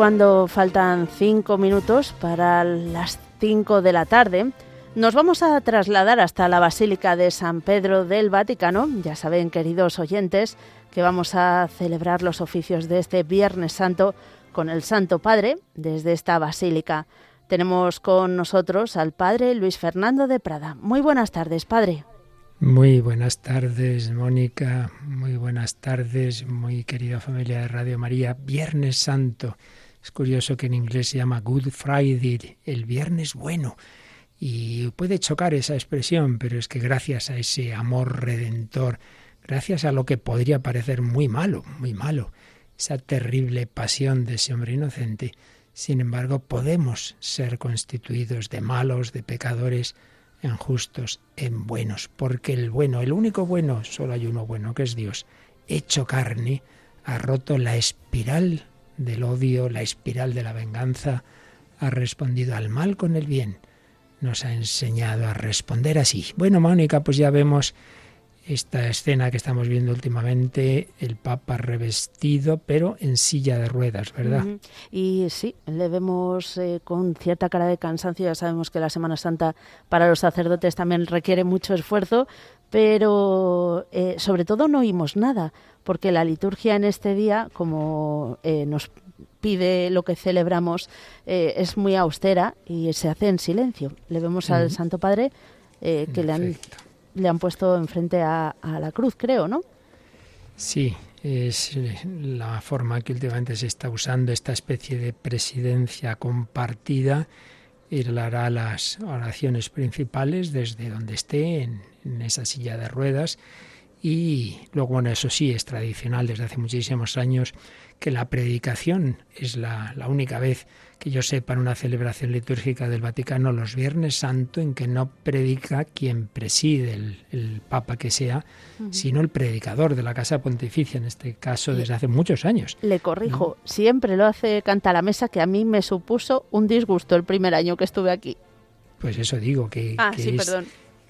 cuando faltan cinco minutos para las cinco de la tarde, nos vamos a trasladar hasta la Basílica de San Pedro del Vaticano. Ya saben, queridos oyentes, que vamos a celebrar los oficios de este Viernes Santo con el Santo Padre desde esta basílica. Tenemos con nosotros al Padre Luis Fernando de Prada. Muy buenas tardes, Padre. Muy buenas tardes, Mónica. Muy buenas tardes, muy querida familia de Radio María. Viernes Santo. Es curioso que en inglés se llama Good Friday, el viernes bueno. Y puede chocar esa expresión, pero es que gracias a ese amor redentor, gracias a lo que podría parecer muy malo, muy malo, esa terrible pasión de ese hombre inocente, sin embargo podemos ser constituidos de malos, de pecadores, en justos, en buenos, porque el bueno, el único bueno, solo hay uno bueno, que es Dios, hecho carne, ha roto la espiral del odio, la espiral de la venganza, ha respondido al mal con el bien, nos ha enseñado a responder así. Bueno, Mónica, pues ya vemos esta escena que estamos viendo últimamente, el Papa revestido, pero en silla de ruedas, ¿verdad? Y sí, le vemos eh, con cierta cara de cansancio. Ya sabemos que la Semana Santa para los sacerdotes también requiere mucho esfuerzo, pero eh, sobre todo no oímos nada, porque la liturgia en este día, como eh, nos pide lo que celebramos, es muy austera y se hace en silencio. Le vemos al Santo Padre que le han le han puesto enfrente a, a la cruz, creo, ¿no? Sí, es la forma que últimamente se está usando esta especie de presidencia compartida. Él hará las oraciones principales desde donde esté, en, en, esa silla de ruedas. Y luego, bueno, eso sí, es tradicional desde hace muchísimos años que la predicación es la, la única vez que yo sepa en una celebración litúrgica del Vaticano los Viernes Santo en que no predica quien preside el, Papa que sea, sino el predicador de la Casa Pontificia, en este caso desde hace muchos años. Le corrijo, siempre lo hace Canta la Mesa, que a mí me supuso un disgusto el primer año que estuve aquí. Pues eso digo, que, ah, que, es,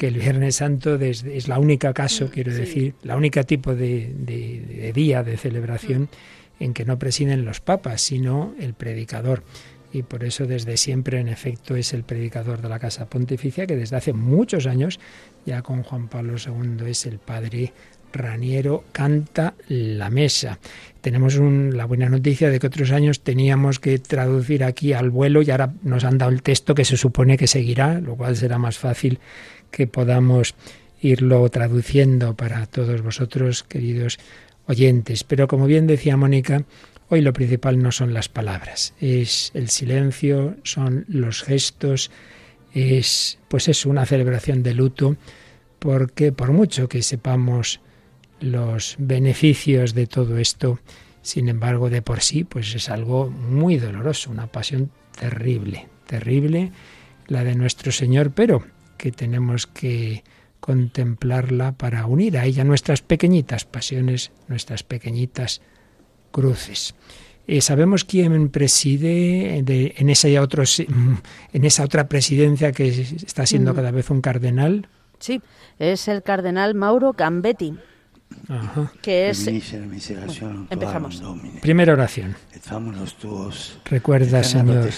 que el Viernes Santo es la única caso, mm, quiero decir, la única tipo de, de día de celebración. Mm en que no presiden los papas, sino el predicador. Y por eso desde siempre, en efecto, es el predicador de la Casa Pontificia, que desde hace muchos años, ya con Juan Pablo II, es el padre Raniero, canta la mesa. Tenemos la buena noticia de que otros años teníamos que traducir aquí al vuelo y ahora nos han dado el texto que se supone que seguirá, lo cual será más fácil que podamos irlo traduciendo para todos vosotros, queridos oyentes. Pero como bien decía Mónica, hoy lo principal no son las palabras, es el silencio, son los gestos, es pues es una celebración de luto, porque por mucho que sepamos los beneficios de todo esto, sin embargo, de por sí, pues es algo muy doloroso, una pasión terrible, terrible, la de nuestro Señor, pero que tenemos que contemplarla para unir a ella nuestras pequeñitas pasiones, nuestras pequeñitas cruces. Eh, ¿Sabemos quién preside en, esa en esa otra presidencia que está siendo mm. cada vez un cardenal? Sí, es el cardenal Mauro Gambetti. Que es. empezamos. Primera oración. Recuerda, Señor,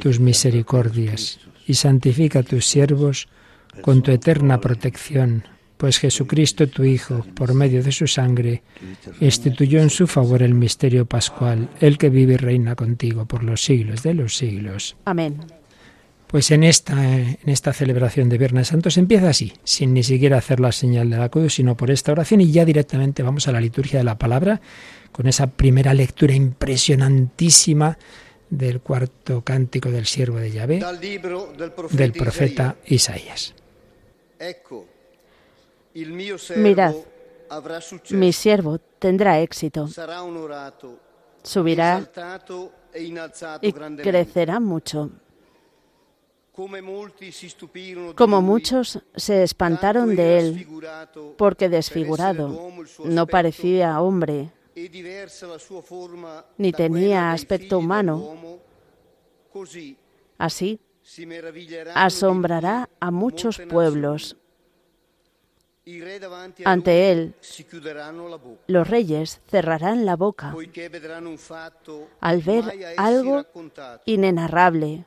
tus misericordias y santifica a tus siervos con tu eterna protección, pues Jesucristo tu Hijo, por medio de su sangre, instituyó en su favor el misterio pascual, el que vive y reina contigo por los siglos de los siglos. Amén. Pues en esta, en esta celebración de Viernes Santo se empieza así, sin ni siquiera hacer la señal de la cruz, sino por esta oración y ya directamente vamos a la liturgia de la palabra, con esa primera lectura impresionantísima del cuarto cántico del siervo de Yahvé, del profeta Isaías. Mirad, mi siervo tendrá éxito, subirá e y crecerá mucho. Como muchos se espantaron de él, porque desfigurado no parecía hombre, ni tenía aspecto humano. Así, asombrará a muchos pueblos. Ante él, los reyes cerrarán la boca al ver algo inenarrable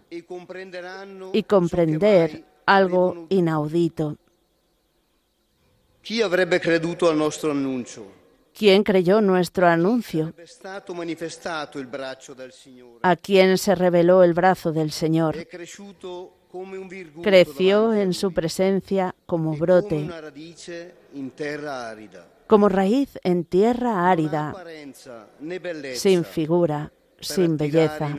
y comprender algo inaudito. ¿Quién creyó nuestro anuncio? ¿A quién se reveló el brazo del Señor? creció en su presencia como brote, como raíz en tierra árida, sin figura, sin belleza.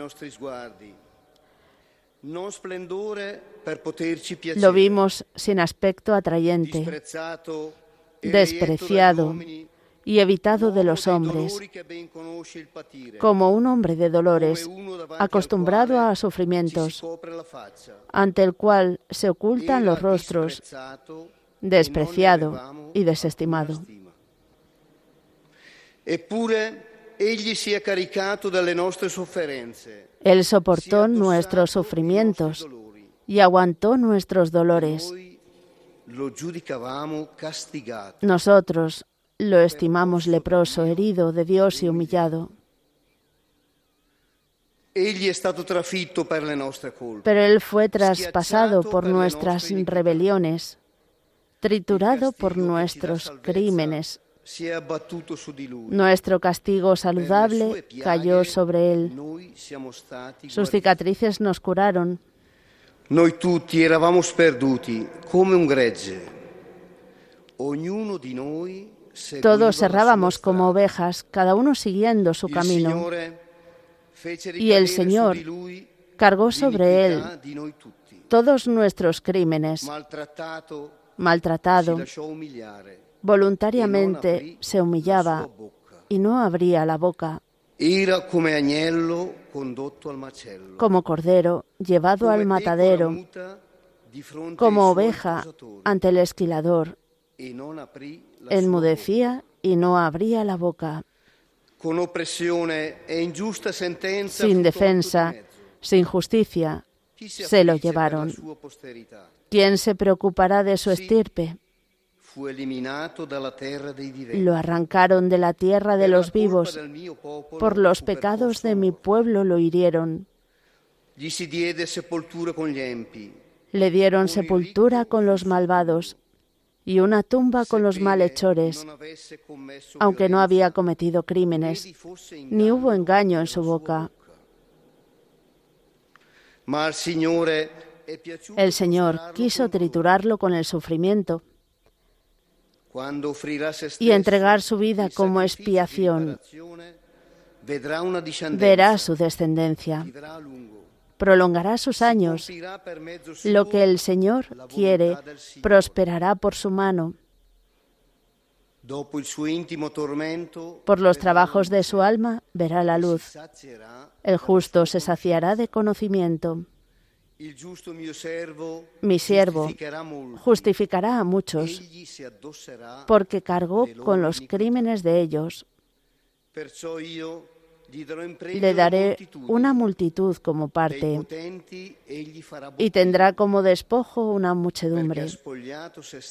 Lo vimos sin aspecto atrayente, despreciado y evitado de los hombres, como un hombre de dolores, acostumbrado a sufrimientos, ante el cual se ocultan los rostros, despreciado y desestimado. Él soportó nuestros sufrimientos y aguantó nuestros dolores. Nosotros lo estimamos leproso, herido de Dios y humillado. Pero Él fue traspasado por nuestras rebeliones, triturado por nuestros crímenes. Nuestro castigo saludable cayó sobre Él. Sus cicatrices nos curaron. Perduti come un gregge. Ognuno di noi todos errábamos como ovejas, cada uno siguiendo su camino. Y el Señor cargó sobre él todos nuestros crímenes, maltratado, voluntariamente se humillaba y no abría la boca. Como cordero llevado al matadero, como oveja ante el esquilador, enmudecía y no abría la boca. E sin defensa, sin justicia, se lo llevaron. ¿Quién se preocupará de su estirpe? Lo arrancaron de la tierra de los vivos. Por los pecados de mi pueblo lo hirieron. Le dieron sepultura con los malvados y una tumba con los malhechores, aunque no había cometido crímenes, ni hubo engaño en su boca. El Señor quiso triturarlo con el sufrimiento y entregar su vida como expiación. Verá su descendencia prolongará sus años. Lo que el Señor quiere prosperará por su mano. Por los trabajos de su alma verá la luz. El justo se saciará de conocimiento. Mi siervo justificará a muchos porque cargó con los crímenes de ellos. Le daré una multitud como parte y tendrá como despojo una muchedumbre,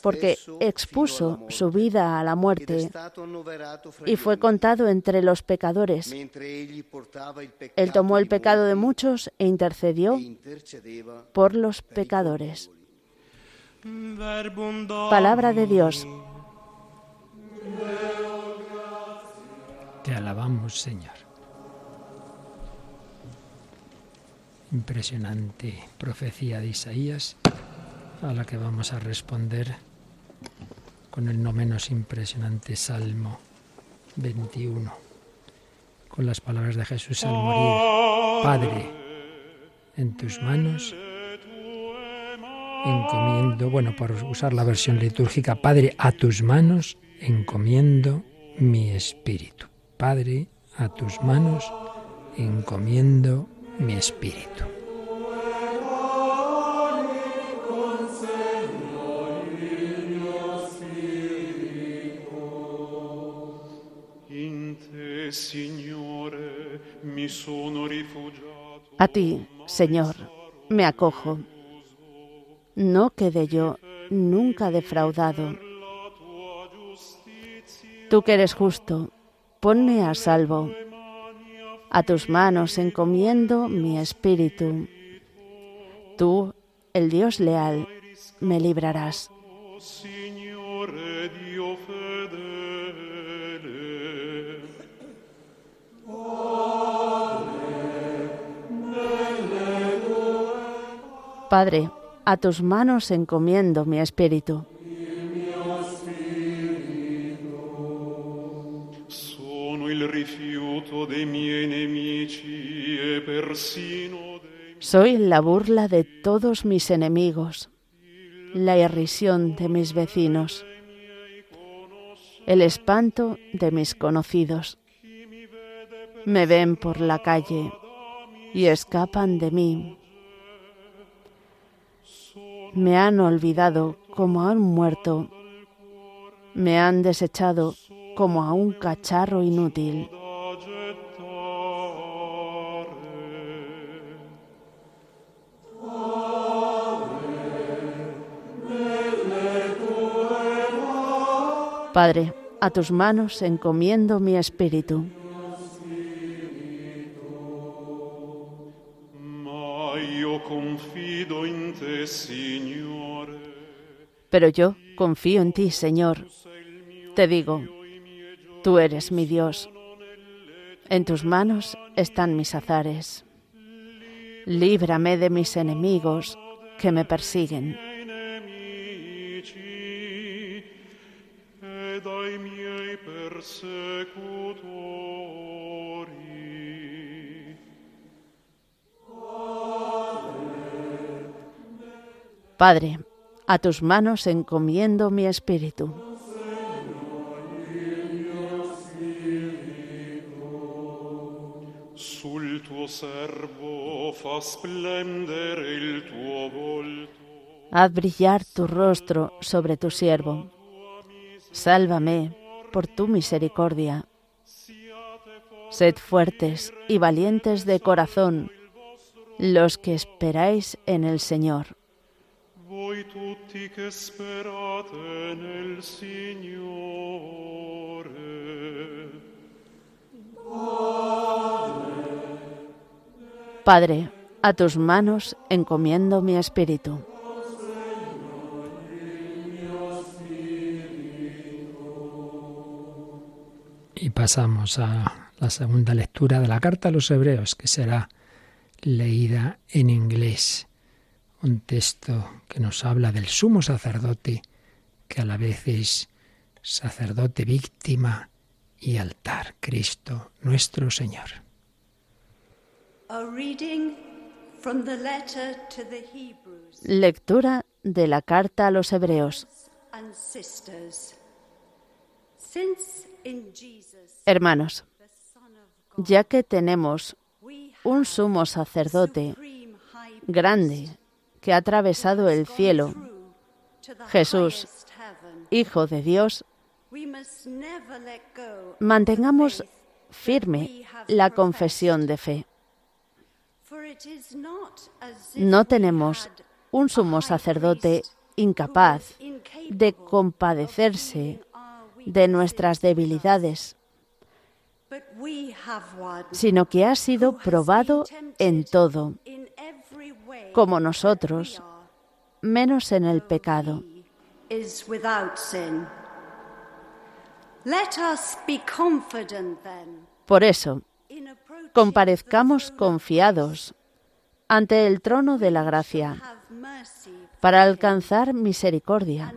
porque expuso su vida a la muerte y fue contado entre los pecadores. Él tomó el pecado de muchos e intercedió por los pecadores. Palabra de Dios. Te alabamos, Señor. Impresionante profecía de Isaías a la que vamos a responder con el no menos impresionante Salmo 21, con las palabras de Jesús al morir. Padre, en tus manos encomiendo, bueno, por usar la versión litúrgica, Padre, a tus manos encomiendo mi espíritu. Padre, a tus manos encomiendo mi espíritu. A ti, Señor, me acojo. No quede yo nunca defraudado. Tú que eres justo, ponme a salvo. A tus manos encomiendo mi espíritu. Tú, el Dios leal, me librarás. Padre, a tus manos encomiendo mi espíritu. Soy la burla de todos mis enemigos, la irrisión de mis vecinos, el espanto de mis conocidos. Me ven por la calle y escapan de mí. Me han olvidado como a un muerto. Me han desechado como a un cacharro inútil. Padre, a tus manos encomiendo mi espíritu. Pero yo confío en ti, Señor. Te digo, tú eres mi Dios. En tus manos están mis azares. Líbrame de mis enemigos que me persiguen. Padre, a tus manos encomiendo mi espíritu. Sul tuo servo fa splendere il tuo volto. Haz brillar tu rostro sobre tu siervo. Sálvame por tu misericordia. Sed fuertes y valientes de corazón los que esperáis en el Señor. Voi tutti che sperate nel Signore. Padre, a tus manos encomiendo mi espíritu. Y pasamos a la segunda lectura de la carta a los hebreos, que será leída en inglés. Un texto que nos habla del sumo sacerdote, que a la vez es sacerdote víctima y altar, Cristo nuestro Señor. A reading from the letter to the Hebrews Lectura de la carta a los hebreos. Hermanos, ya que tenemos un sumo sacerdote grande que ha atravesado el cielo, Jesús, Hijo de Dios, mantengamos firme la confesión de fe. No tenemos un sumo sacerdote incapaz de compadecerse de nuestras debilidades, sino que ha sido probado en todo, como nosotros, menos en el pecado. Por eso, comparezcamos confiados ante el trono de la gracia para alcanzar misericordia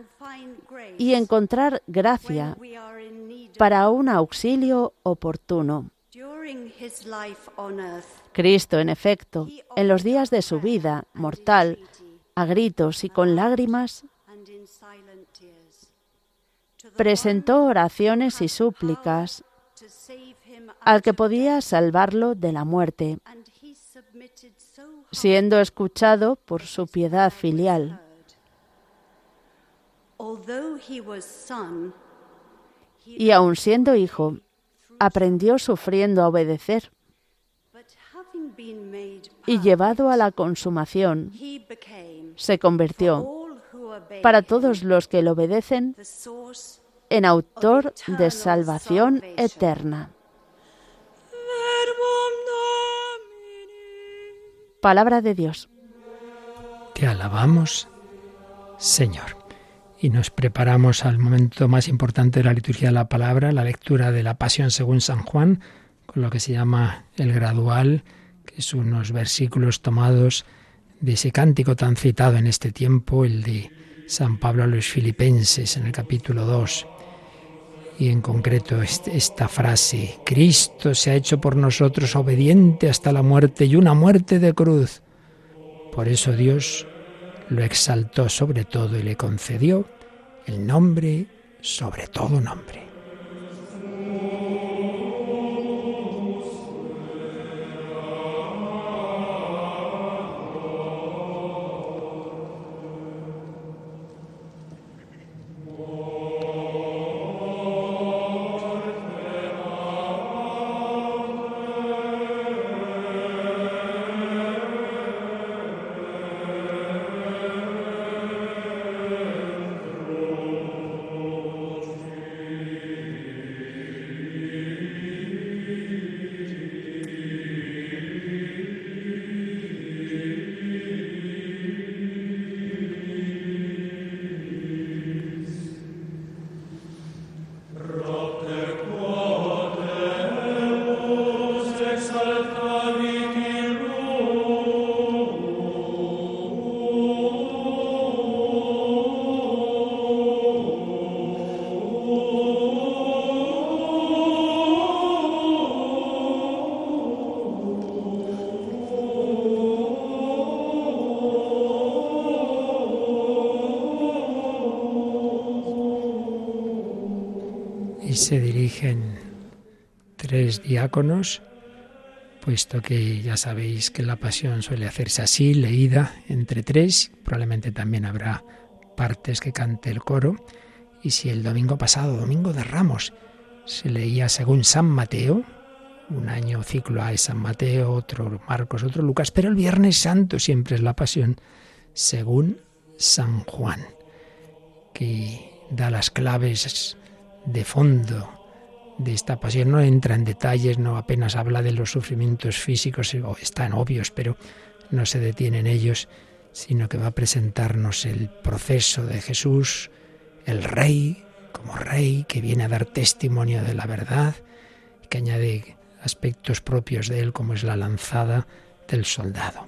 y encontrar gracia para un auxilio oportuno. Cristo, en efecto, en los días de su vida mortal, a gritos y con lágrimas, presentó one oraciones y súplicas al que podía salvarlo de la muerte, siendo escuchado por su piedad filial. Y aun siendo hijo, aprendió sufriendo a obedecer y llevado a la consumación, se convirtió para todos los que le obedecen en autor de salvación eterna. Palabra de Dios. Te alabamos, Señor. Y nos preparamos al momento más importante de la liturgia de la palabra, la lectura de la Pasión según San Juan, con lo que se llama el gradual, son unos versículos tomados de ese cántico tan citado en este tiempo, el de San Pablo a los filipenses en el capítulo 2. Y en concreto esta frase, Cristo se ha hecho por nosotros obediente hasta la muerte y una muerte de cruz. Por eso Dios lo exaltó sobre todo y le concedió el nombre sobre todo nombre. Puesto que ya sabéis que la pasión suele hacerse así, leída entre tres, probablemente también habrá partes que cante el coro, y si el domingo pasado, domingo de Ramos, se leía según San Mateo, un año ciclo A San Mateo, otro Marcos, otro Lucas, pero el Viernes Santo siempre es la pasión según San Juan, que da las claves de fondo de esta pasión. No entra en detalles, no apenas habla de los sufrimientos físicos, están obvios, pero no se detiene en ellos, sino que va a presentarnos el proceso de Jesús, el Rey, como Rey, que viene a dar testimonio de la verdad, que añade aspectos propios de él, como es la lanzada del soldado.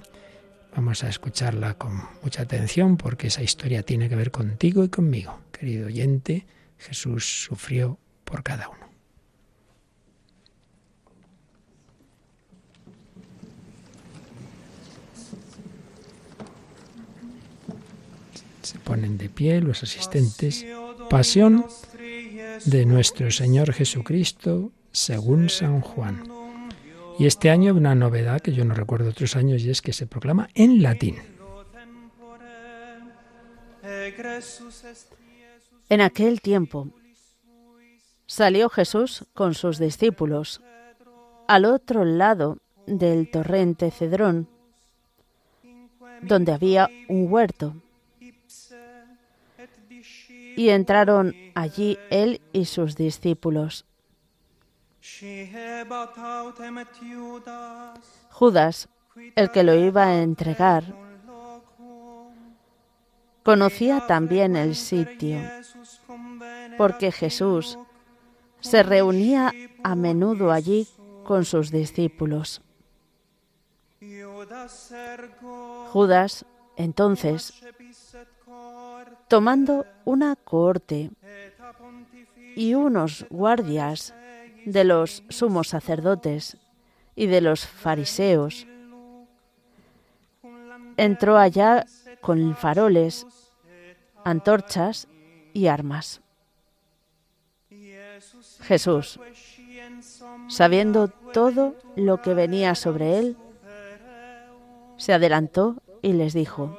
Vamos a escucharla con mucha atención porque esa historia tiene que ver contigo y conmigo, querido oyente Jesús sufrió por cada uno. Se ponen de pie los asistentes. Pasión de nuestro Señor Jesucristo según San Juan. Y este año una novedad que yo no recuerdo otros años y es que se proclama en latín. En aquel tiempo salió Jesús con sus discípulos al otro lado del torrente Cedrón, donde había un huerto. Y entraron allí él y sus discípulos. Judas, el que lo iba a entregar, conocía también el sitio porque Jesús se reunía a menudo allí con sus discípulos. Judas, entonces, tomando una cohorte y unos guardias de los sumos sacerdotes y de los fariseos, entró allá con faroles, antorchas y armas. Jesús, sabiendo todo lo que venía sobre él, se adelantó y les dijo,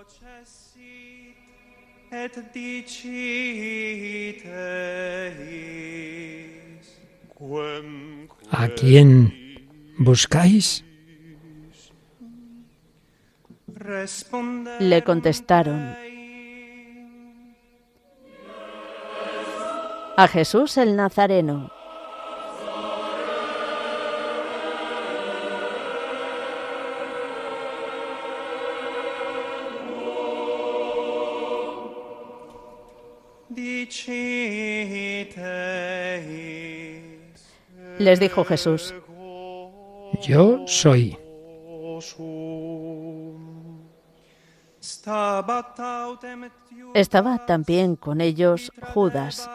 ¿A quién buscáis? Le contestaron, A Jesús el Nazareno. Les dijo Jesús, Yo soy. Estaba también con ellos Judas,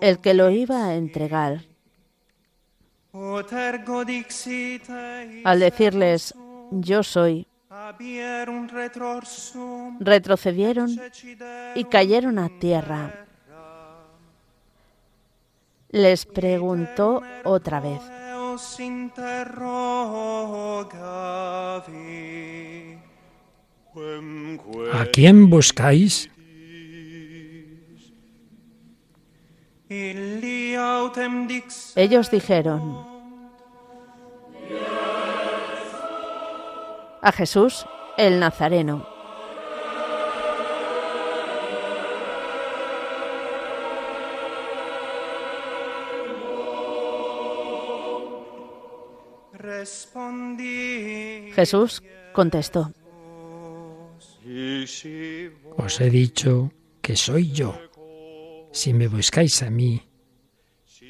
el que lo iba a entregar. Al decirles, yo soy, retrocedieron y cayeron a tierra. Les preguntó otra vez, ¿A quién buscáis? Ellos dijeron, a Jesús el Nazareno. Jesús contestó, Os he dicho que soy yo. Si me buscáis a mí,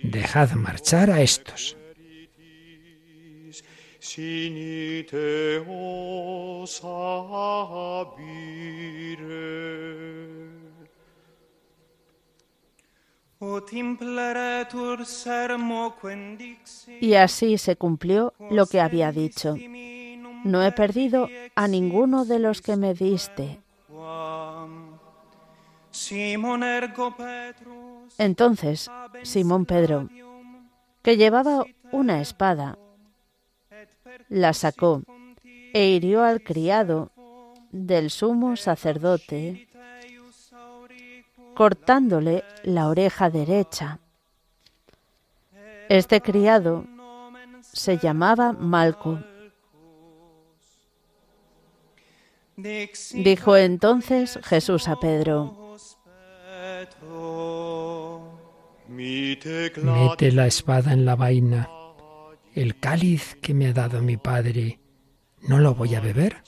dejad marchar a estos. Sinite os habire. Y así se cumplió lo que había dicho. No he perdido a ninguno de los que me diste. Entonces Simón Pedro, que llevaba una espada, la sacó e hirió al criado del sumo sacerdote, cortándole la oreja derecha. Este criado se llamaba Malco. Dijo entonces Jesús a Pedro, Mete la espada en la vaina. El cáliz que me ha dado mi padre, ¿no lo voy a beber?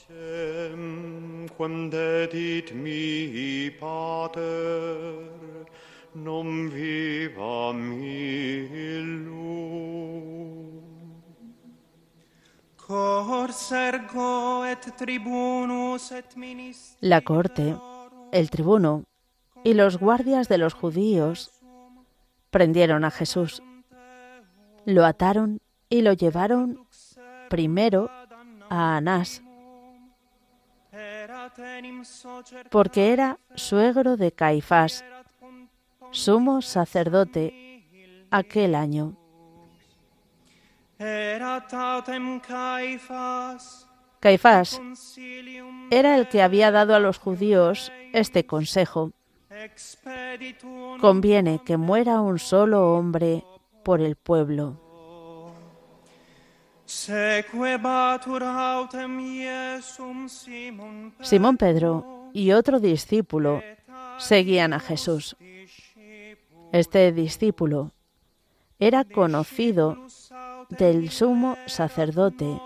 La corte, el tribuno y los guardias de los judíos prendieron a Jesús, lo ataron y lo llevaron primero a Anás, porque era suegro de Caifás, sumo sacerdote aquel año. Caifás era el que había dado a los judíos este consejo. Conviene que muera un solo hombre por el pueblo. Simón Pedro y otro discípulo seguían a Jesús. Este discípulo era conocido del sumo sacerdote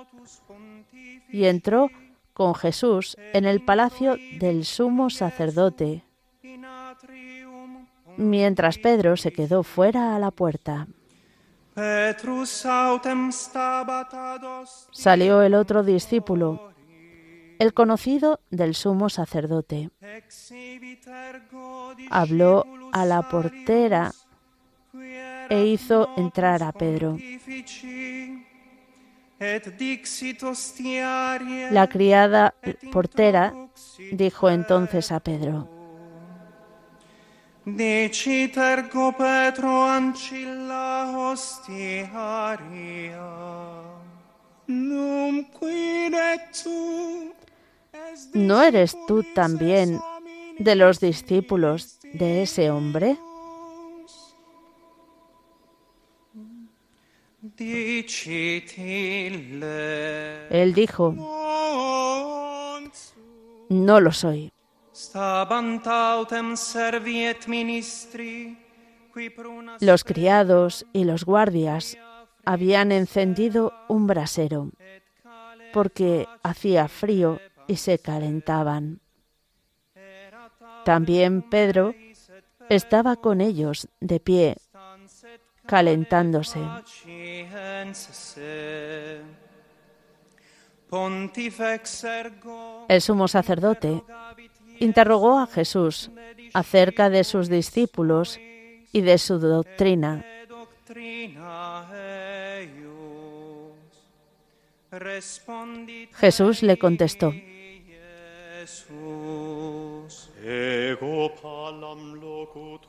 y entró con Jesús en el palacio del sumo sacerdote, mientras Pedro se quedó fuera a la puerta. Salió el otro discípulo, el conocido del sumo sacerdote. Habló a la portera e hizo entrar a Pedro. La criada portera dijo entonces a Pedro, Decitergo Petro ancilla hostiaria. Num quid tu ¿no eres tú también de los discípulos de ese hombre? Él dijo, no lo soy. Los criados y los guardias habían encendido un brasero porque hacía frío y se calentaban. También Pedro estaba con ellos de pie, calentándose. El sumo sacerdote interrogó a Jesús acerca de sus discípulos y de su doctrina. Jesús le contestó,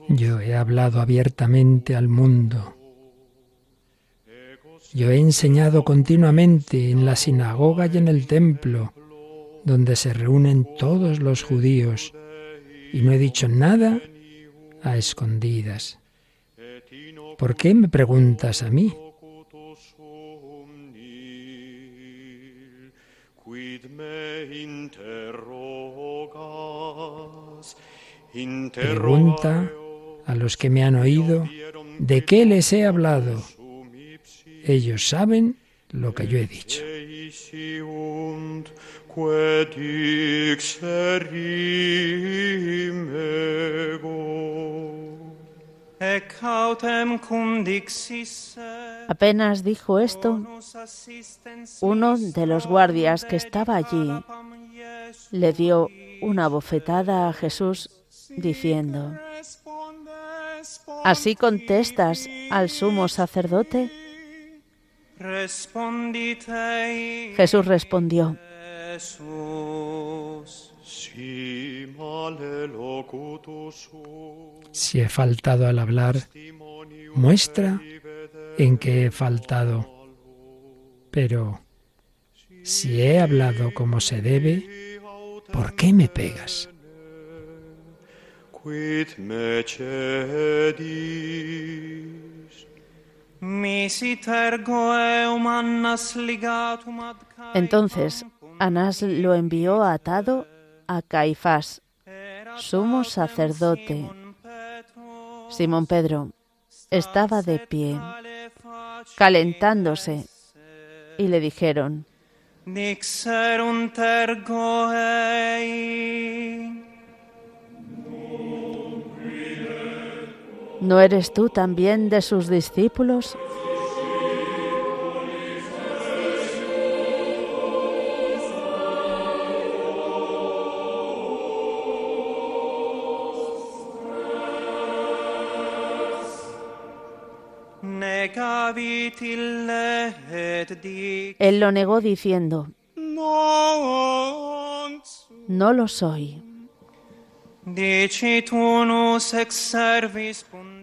Yo he hablado abiertamente al mundo. Yo he enseñado continuamente en la sinagoga y en el templo, donde se reúnen todos los judíos, y no he dicho nada a escondidas. ¿Por qué me preguntas a mí? Pregunta a los que me han oído, ¿de qué les he hablado? Ellos saben lo que yo he dicho. Ec autem cum dixisse apenas dijo esto, uno de los guardias que estaba allí le dio una bofetada a Jesús diciendo, ¿así contestas al sumo sacerdote? Jesús respondió, Jesús Si he faltado al hablar, muestra en que he faltado. Pero si he hablado como se debe, ¿por qué me pegas? quid me cedis? Entonces Anás lo envió atado a Caifás, sumo sacerdote. Simón Pedro estaba de pie, calentándose, y le dijeron, ¿no eres tú también de sus discípulos? Él lo negó diciendo, no lo soy.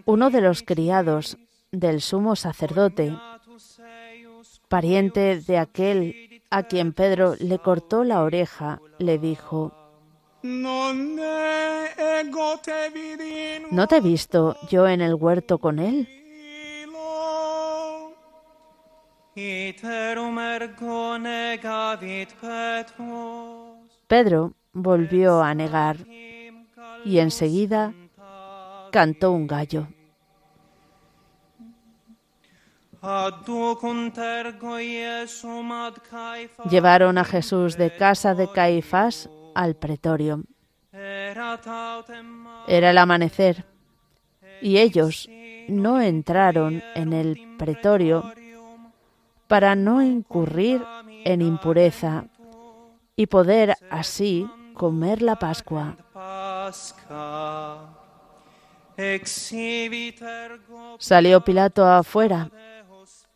Uno de los criados del sumo sacerdote, pariente de aquel a quien Pedro le cortó la oreja, le dijo, ¿no te he visto yo en el huerto con él? Pedro volvió a negar y enseguida cantó un gallo. Llevaron a Jesús de casa de Caifás al pretorio. Era el amanecer y ellos no entraron en el pretorio para no incurrir en impureza y poder así comer la Pascua. Salió Pilato afuera,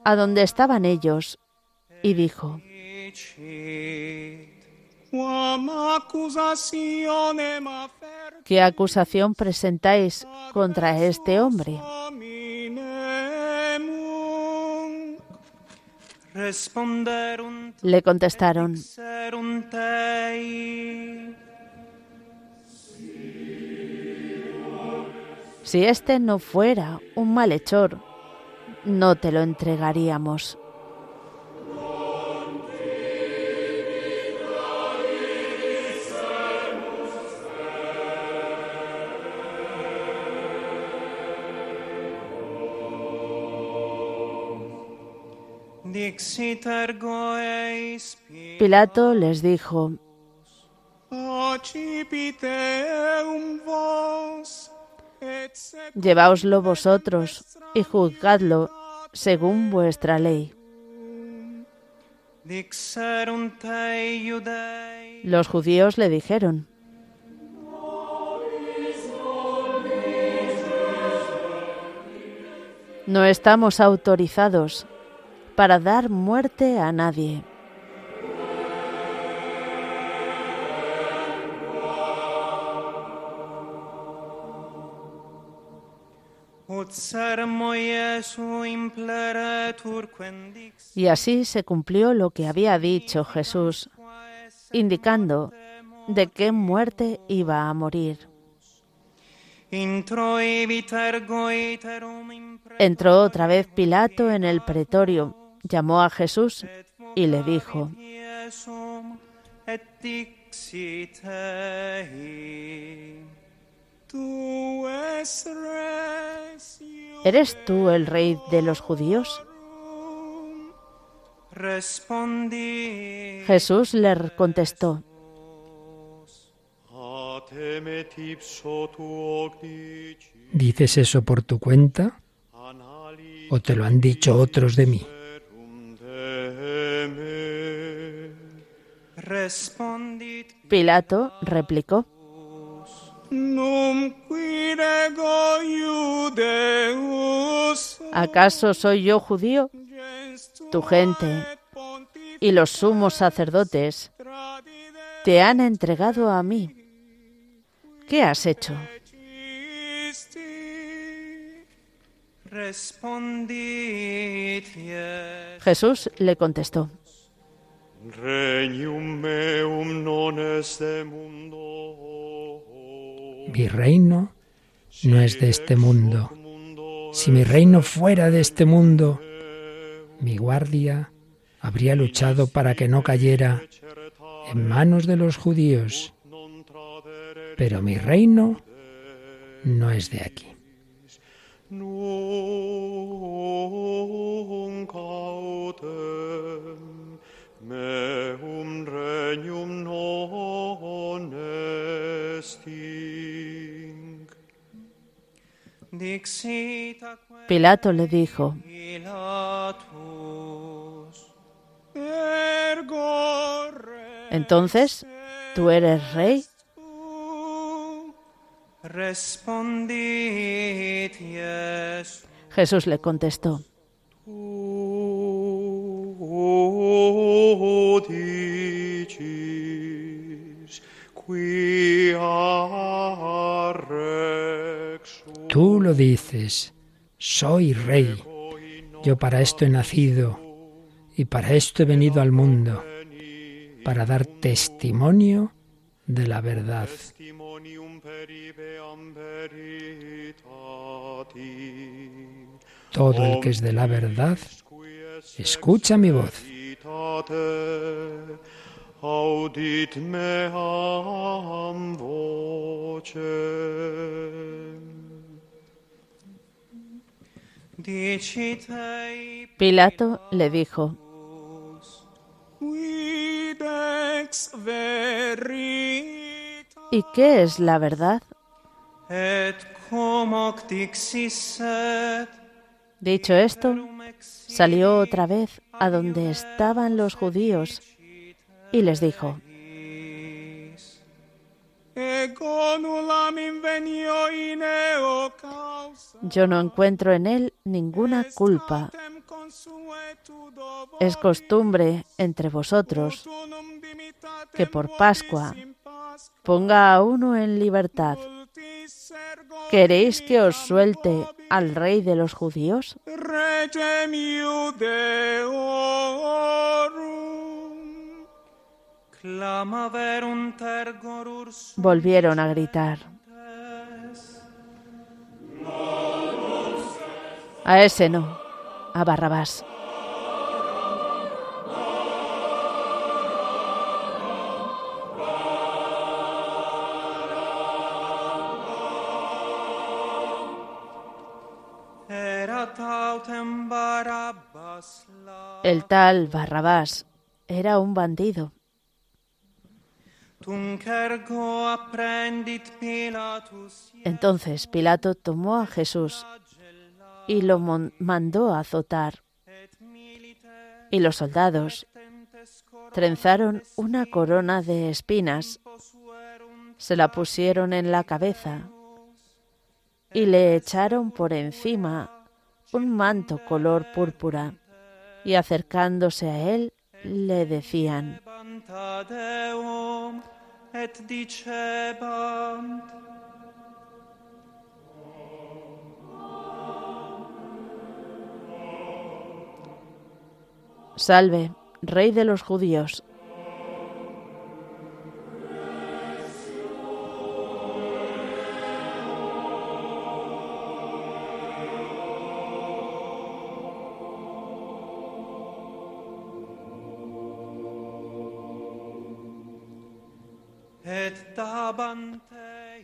a donde estaban ellos, y dijo, ¿qué acusación presentáis contra este hombre? Le contestaron, si este no fuera un malhechor, no te lo entregaríamos. Pilato les dijo, Lleváoslo vosotros y juzgadlo según vuestra ley. Los judíos le dijeron, No estamos autorizados para dar muerte a nadie. Y así se cumplió lo que había dicho Jesús, indicando de qué muerte iba a morir. Entró otra vez Pilato en el pretorio, llamó a Jesús y le dijo, ¿Eres tú el rey de los judíos? Jesús le contestó, ¿Dices eso por tu cuenta o te lo han dicho otros de mí? Pilato replicó, ¿acaso soy yo judío? Tu gente y los sumos sacerdotes te han entregado a mí. ¿Qué has hecho? Jesús le contestó, Mi reino no es de este mundo. Si mi reino fuera de este mundo, mi guardia habría luchado para que no cayera en manos de los judíos. Pero mi reino no es de aquí. Pilato le dijo, entonces, ¿tú eres rey? Jesús le contestó, soy rey. Yo para esto he nacido y para esto he venido al mundo, para dar testimonio de la verdad. Todo el que es de la verdad, escucha mi voz. Pilato le dijo, ¿y qué es la verdad? Dicho esto, salió otra vez a donde estaban los judíos y les dijo, yo no encuentro en él ninguna culpa. Es costumbre entre vosotros que por Pascua ponga a uno en libertad. ¿Queréis que os suelte al rey de los judíos? Volvieron a gritar. A ese no, a Barrabás. El tal Barrabás era un bandido. Tunc ergo apprendit Pilatus Entonces Pilato tomó a Jesús y lo mandó a azotar. Y los soldados trenzaron una corona de espinas, se la pusieron en la cabeza y le echaron por encima un manto color púrpura. Y acercándose a él, le decían, banta Deum et dicebant Salve, Rey de los judíos.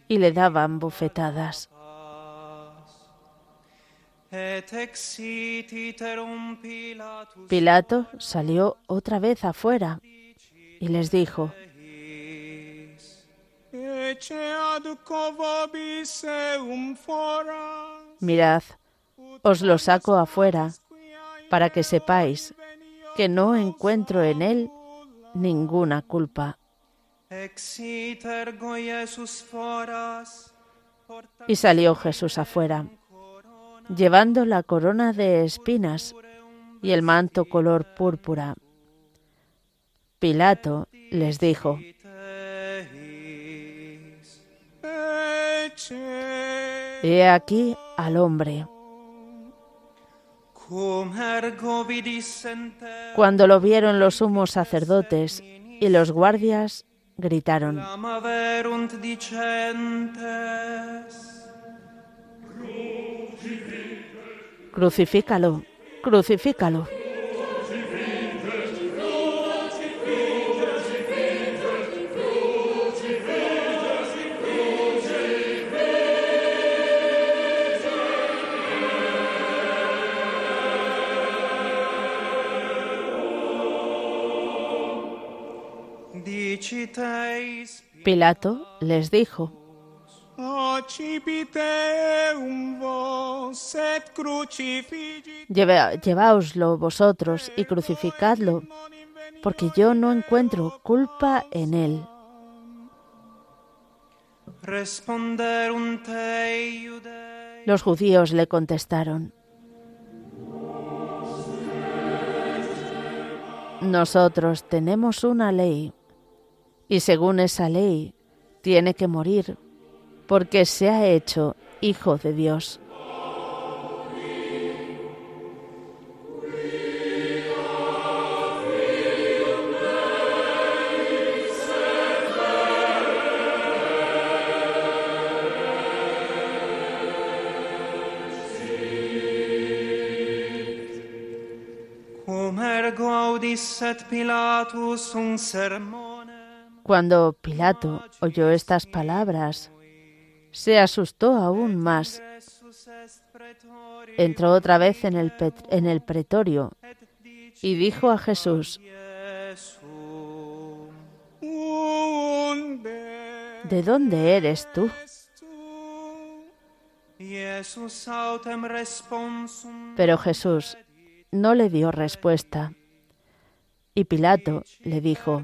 Y le daban bofetadas. Pilato salió otra vez afuera y les dijo, fora, mirad, os lo saco afuera para que sepáis que no encuentro en él ninguna culpa. Y salió Jesús afuera, llevando la corona de espinas y el manto color púrpura. Pilato les dijo, He aquí al hombre. Cuando lo vieron los sumos sacerdotes y los guardias, gritaron, Crucifícalo, crucifícalo. Pilato les dijo, Accipite eum vos et crucifigit "Lleva- lleváoslo vosotros y crucificadlo, porque yo no encuentro culpa en él. Los judíos le contestaron, Nosotros tenemos una ley, y según esa ley tiene que morir, porque se ha hecho hijo de Dios. un Cuando Pilato oyó estas palabras, se asustó aún más. Entró otra vez en el, pretorio y dijo a Jesús, ¿de dónde eres tú? Pero Jesús no le dio respuesta. Y Pilato le dijo,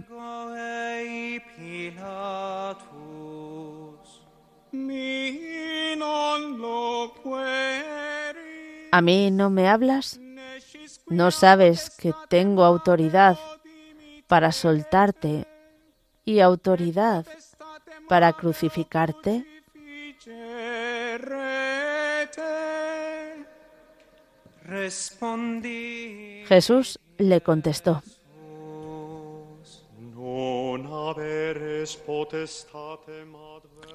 ¿a mí no me hablas? ¿No sabes que tengo autoridad para soltarte y autoridad para crucificarte? Jesús le contestó,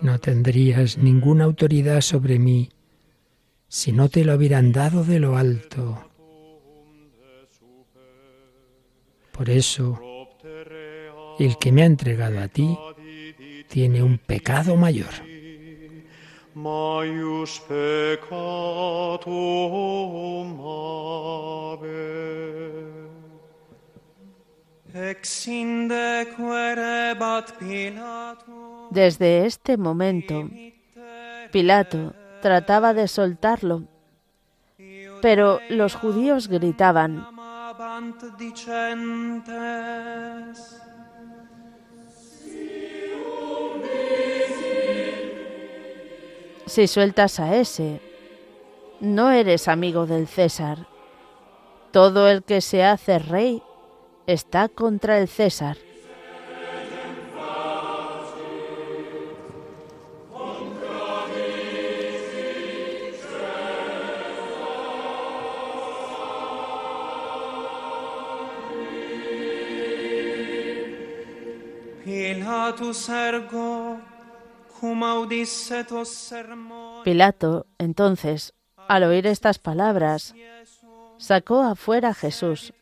No tendrías ninguna autoridad sobre mí si no te lo hubieran dado de lo alto. Por eso, el que me ha entregado a ti tiene un pecado mayor. Desde este momento, Pilato trataba de soltarlo, pero los judíos gritaban, si sueltas a ese, no eres amigo del César. Todo el que se hace rey está contra el César. Pilato, entonces, al oír estas palabras, sacó afuera a Jesús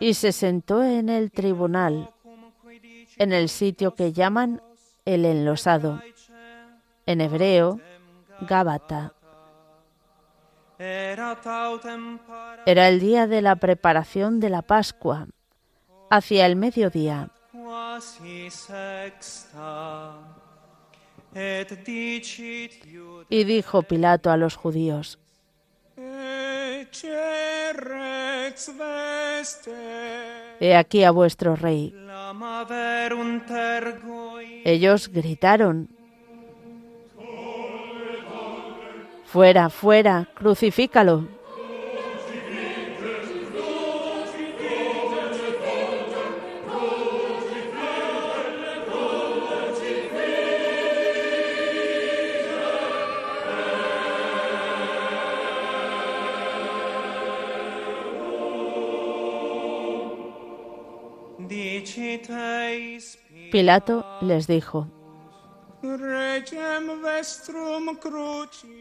y se sentó en el tribunal, en el sitio que llaman el enlosado, en hebreo, Gábata. Era el día de la preparación de la Pascua, hacia el mediodía. Y dijo Pilato a los judíos. He aquí a vuestro rey. Ellos gritaron, Fuera, fuera, crucifícalo. Pilato les dijo.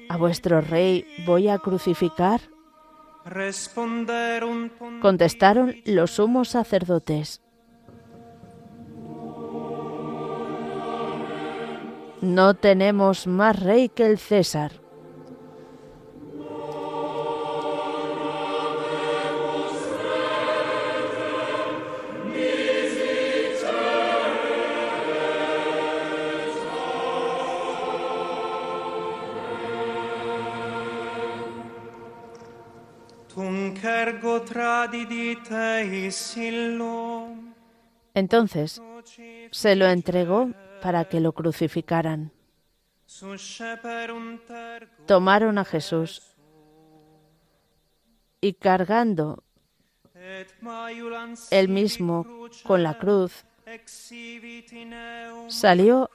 ¿A vuestro rey voy a crucificar? Contestaron los sumos sacerdotes. No tenemos más rey que el César. Entonces se lo entregó para que lo crucificaran. Tomaron a Jesús y cargando él mismo con la cruz, salió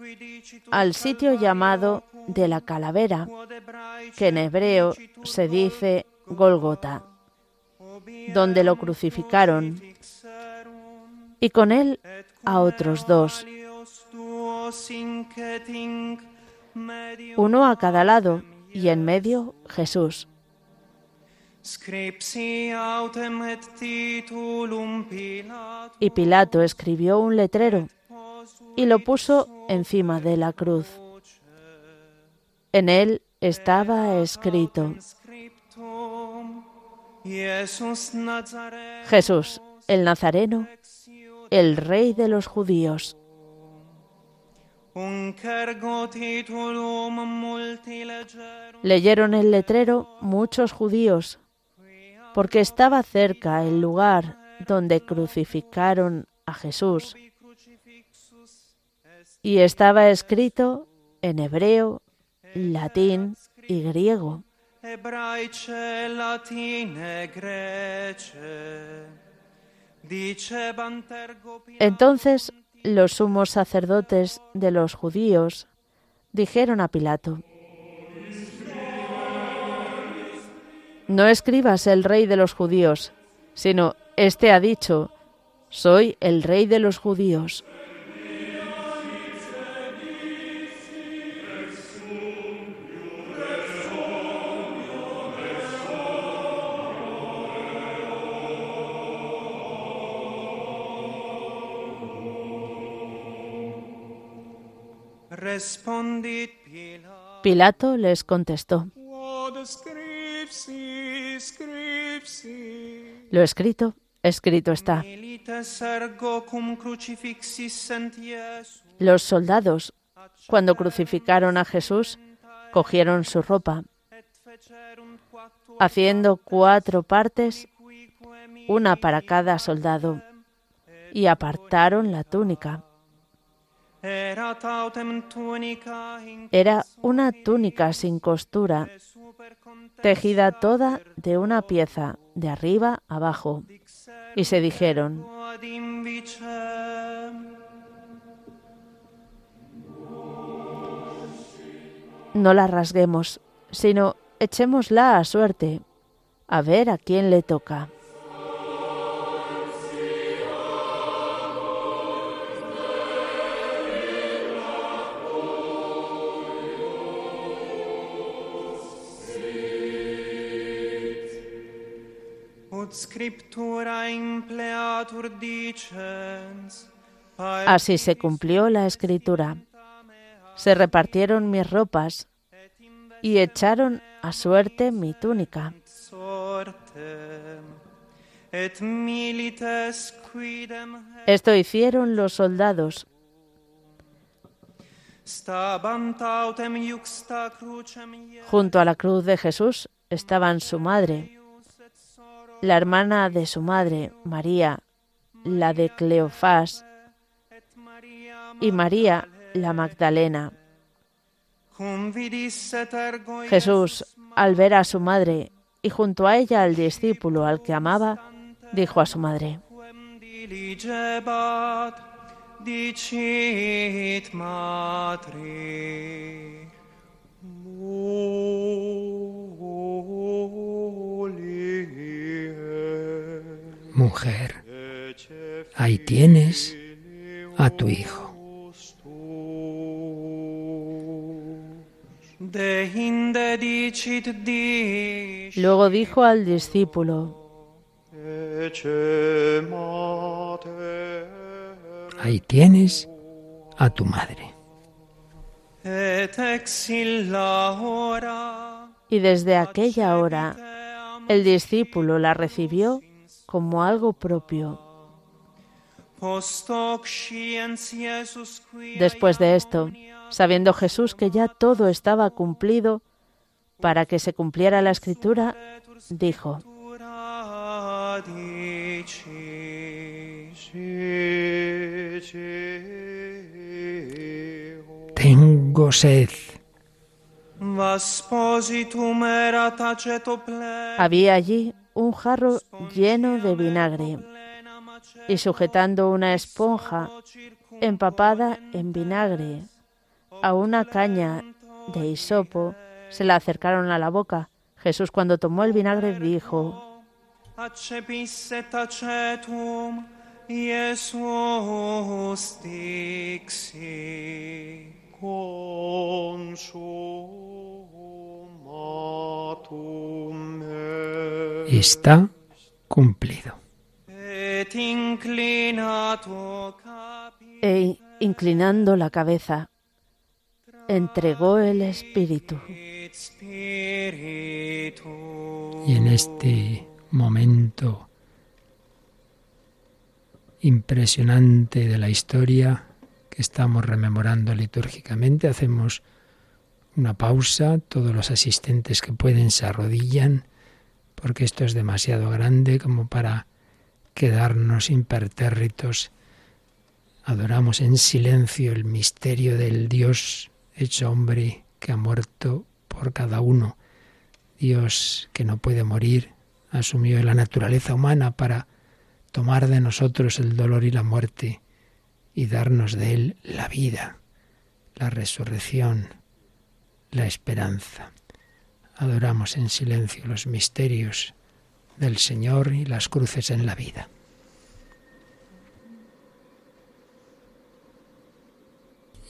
al sitio llamado de la calavera, que en hebreo se dice Golgota, donde lo crucificaron, y con él a otros dos, uno a cada lado, y en medio Jesús. Y Pilato escribió un letrero y lo puso encima de la cruz. En él estaba escrito, Jesús, el Nazareno, el rey de los judíos. Leyeron el letrero muchos judíos, porque estaba cerca el lugar donde crucificaron a Jesús. Y estaba escrito en hebreo, latín y griego. Latine grece Entonces los sumos sacerdotes de los judíos dijeron a Pilato, No escribas el rey de los judíos, sino este ha dicho, soy el rey de los judíos. Pilato les contestó. Lo escrito, escrito está. Los soldados, cuando crucificaron a Jesús, cogieron su ropa, haciendo cuatro partes, una para cada soldado, y apartaron la túnica. Era una túnica sin costura, tejida toda de una pieza, de arriba abajo. Y se dijeron, no la rasguemos, sino echémosla a suerte, a ver a quién le toca. Así se cumplió la escritura. Se repartieron mis ropas y echaron a suerte mi túnica. Esto hicieron los soldados. Junto a la cruz de Jesús estaban su madre, la hermana de su madre, María, la de Cleofás, y María, la Magdalena. Jesús, al ver a su madre y junto a ella al discípulo al que amaba, dijo a su madre, Mujer, ahí tienes a tu hijo. Luego dijo al discípulo, Ahí tienes a tu madre. y desde aquella hora el discípulo la recibió como algo propio. Después de esto, sabiendo Jesús que ya todo estaba cumplido, para que se cumpliera la escritura, dijo, Tengo sed. Había allí un jarro lleno de vinagre y sujetando una esponja empapada en vinagre a una caña de hisopo, se la acercaron a la boca. Jesús cuando tomó el vinagre dijo, Está cumplido. e inclinando la cabeza, entregó el espíritu. Y en este momento impresionante de la historia que estamos rememorando litúrgicamente, hacemos una pausa, todos los asistentes que pueden se arrodillan, porque esto es demasiado grande como para quedarnos impertérritos. Adoramos en silencio el misterio del Dios hecho hombre que ha muerto por cada uno. Dios que no puede morir, asumió la naturaleza humana para tomar de nosotros el dolor y la muerte y darnos de él la vida, la resurrección, la esperanza. Adoramos en silencio los misterios del Señor y las cruces en la vida.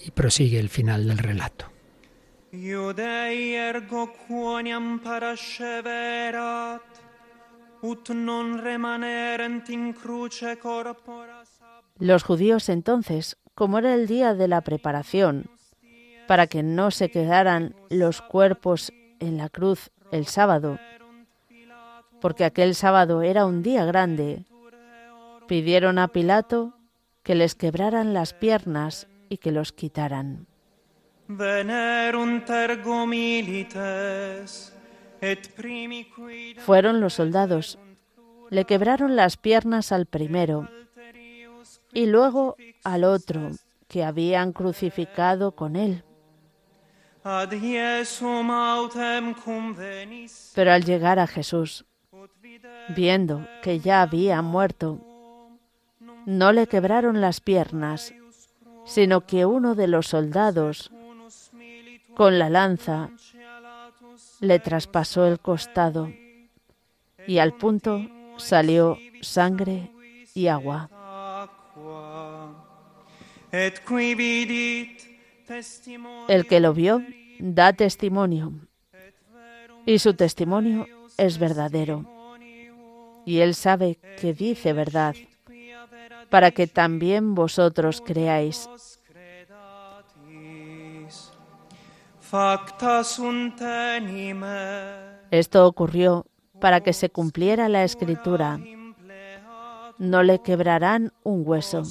Y prosigue el final del relato. Iudei ergo quoniam parasceverat, ut non remanerent in cruce corpora sab- Los judíos entonces, como era el día de la preparación, para que no se quedaran los cuerpos en la cruz el sábado, porque aquel sábado era un día grande, pidieron a Pilato que les quebraran las piernas y que los quitaran. Fueron los soldados, le quebraron las piernas al primero y luego al otro que habían crucificado con él. Pero al llegar a Jesús, viendo que ya había muerto, no le quebraron las piernas, sino que uno de los soldados, con la lanza, le traspasó el costado y al punto salió sangre y agua. El que lo vio da testimonio y su testimonio es verdadero. Y él sabe que dice verdad, para que también vosotros creáis. Esto ocurrió para que se cumpliera la escritura. No le quebrarán un hueso.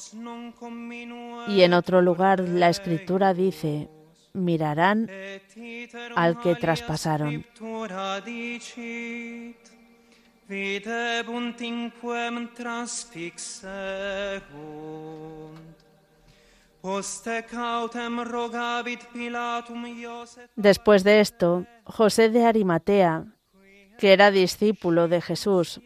Y en otro lugar la escritura dice, mirarán al que traspasaron. Después de esto, José de Arimatea, que era discípulo de Jesús,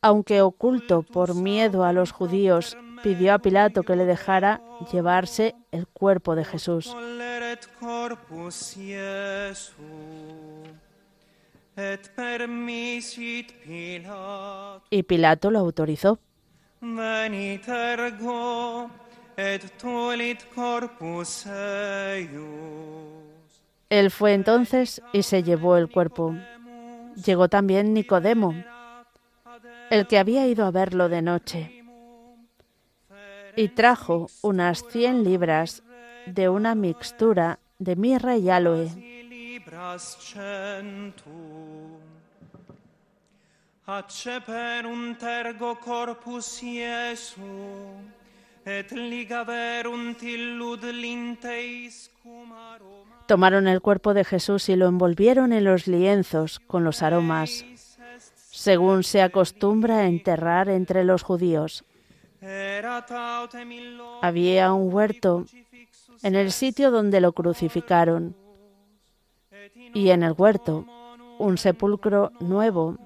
aunque oculto por miedo a los judíos, pidió a Pilato que le dejara llevarse el cuerpo de Jesús. Y Pilato lo autorizó. Él fue entonces y se llevó el cuerpo. Llegó también Nicodemo, el que había ido a verlo de noche, y trajo unas cien libras de una mixtura de mirra y aloe. Tomaron el cuerpo de Jesús y lo envolvieron en los lienzos con los aromas, según se acostumbra enterrar entre los judíos. Había un huerto en el sitio donde lo crucificaron y en el huerto un sepulcro nuevo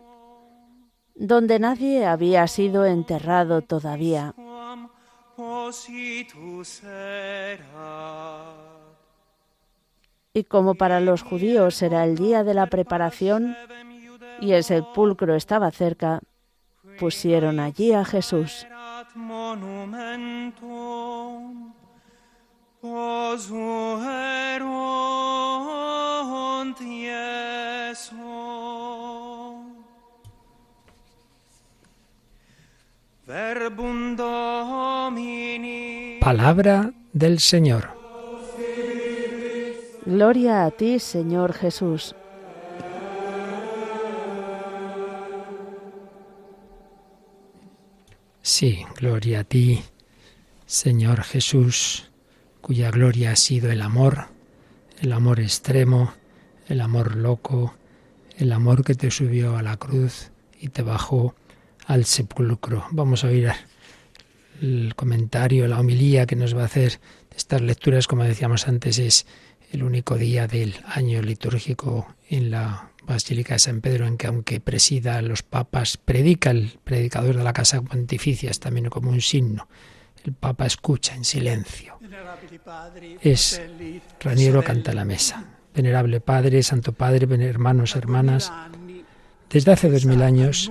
donde nadie había sido enterrado todavía. Y como para los judíos era el día de la preparación y el sepulcro estaba cerca, pusieron allí a Jesús. Palabra del Señor. Gloria a ti, Señor Jesús. Sí, gloria a ti, Señor Jesús, cuya gloria ha sido el amor, el amor extremo, el amor loco, el amor que te subió a la cruz y te bajó al sepulcro. Vamos a oír el comentario, la homilía que nos va a hacer de estas lecturas, como decíamos antes, es el único día del año litúrgico en la Basílica de San Pedro en que aunque presida a los papas, predica el predicador de la Casa Pontificia, es también como un signo. El Papa escucha en silencio. Es Raniero canta la mesa. Venerable Padre, Santo Padre, hermanos, hermanas, desde hace dos mil años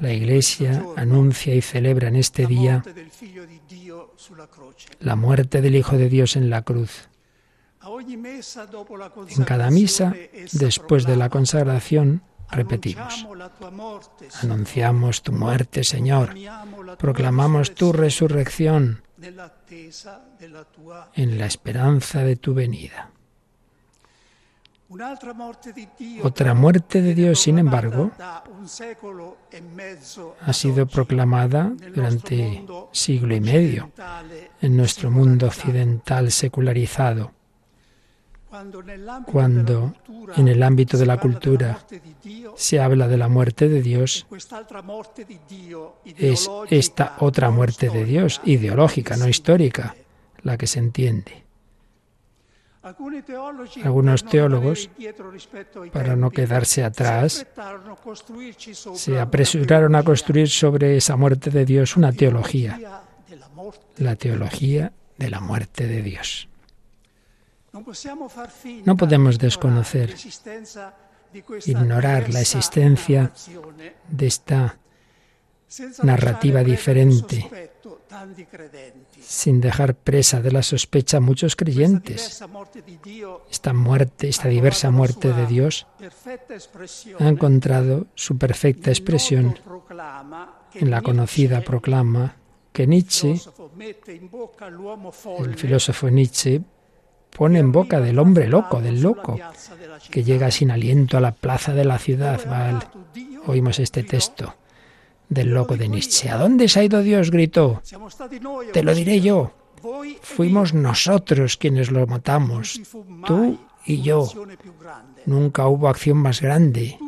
la Iglesia anuncia y celebra en este día la muerte del Hijo de Dios en la cruz. En cada misa, después de la consagración, repetimos, anunciamos tu muerte, Señor, proclamamos tu resurrección en la esperanza de tu venida. Otra muerte de Dios, sin embargo, ha sido proclamada durante siglo y medio en nuestro mundo occidental secularizado, cuando en el ámbito de la cultura se habla de la muerte de Dios, es esta otra muerte de Dios, ideológica, no histórica, la que se entiende. Algunos teólogos, para no quedarse atrás, se apresuraron a construir sobre esa muerte de Dios una teología, la teología de la muerte de Dios. No podemos desconocer, ignorar la existencia de esta narrativa diferente. sin dejar presa de la sospecha a muchos creyentes. Esta muerte, esta diversa muerte de Dios, ha encontrado su perfecta expresión en la conocida proclama que Nietzsche, el filósofo Nietzsche, pone en boca del hombre loco, del loco, que llega sin aliento a la plaza de la ciudad. Oímos este texto del loco de Nietzsche. ¿A dónde se ha ido Dios? gritó. Te lo diré yo. Fuimos nosotros quienes lo matamos, tú y yo. Nunca hubo acción más grande.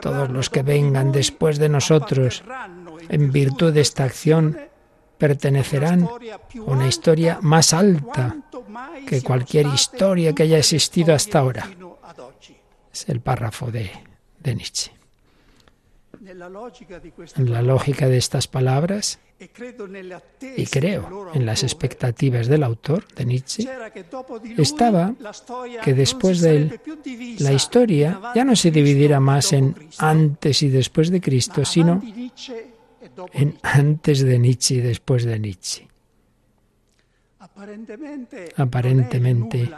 Todos los que vengan después de nosotros, en virtud de esta acción, pertenecerán a una historia más alta que cualquier historia que haya existido hasta ahora. Es el párrafo de, de Nietzsche. En la lógica de estas palabras, y creo en las expectativas del autor, de Nietzsche, estaba que después de él la historia ya no se dividirá más en antes y después de Cristo, sino en antes de Nietzsche y después de Nietzsche. Aparentemente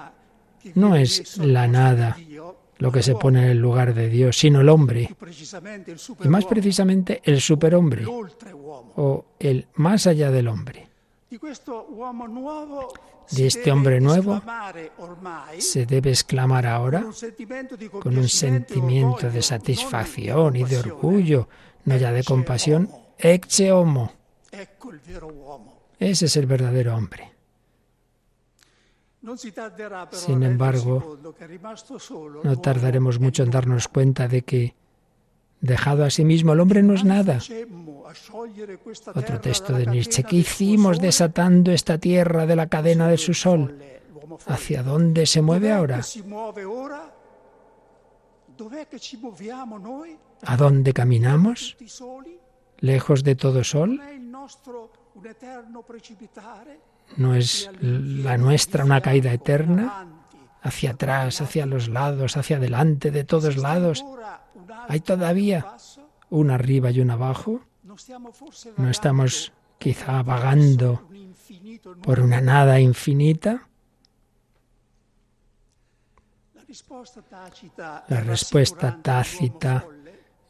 no es la nada lo que se pone en el lugar de Dios, sino el hombre. Y más precisamente el superhombre o el más allá del hombre. De este hombre nuevo se debe exclamar ahora con un sentimiento de satisfacción y de orgullo, no ya de compasión, ecce homo. Ese es el verdadero hombre. Sin embargo, no tardaremos mucho en darnos cuenta de que, dejado a sí mismo, el hombre no es nada. Otro texto de Nietzsche. ¿Qué hicimos desatando esta tierra de la cadena de su sol? ¿Hacia dónde se mueve ahora? ¿A dónde caminamos? ¿Lejos de todo sol? ¿No es la nuestra una caída eterna? Hacia atrás, hacia los lados, hacia adelante, de todos lados. ¿Hay todavía un arriba y un abajo? ¿No estamos quizá vagando por una nada infinita? La respuesta tácita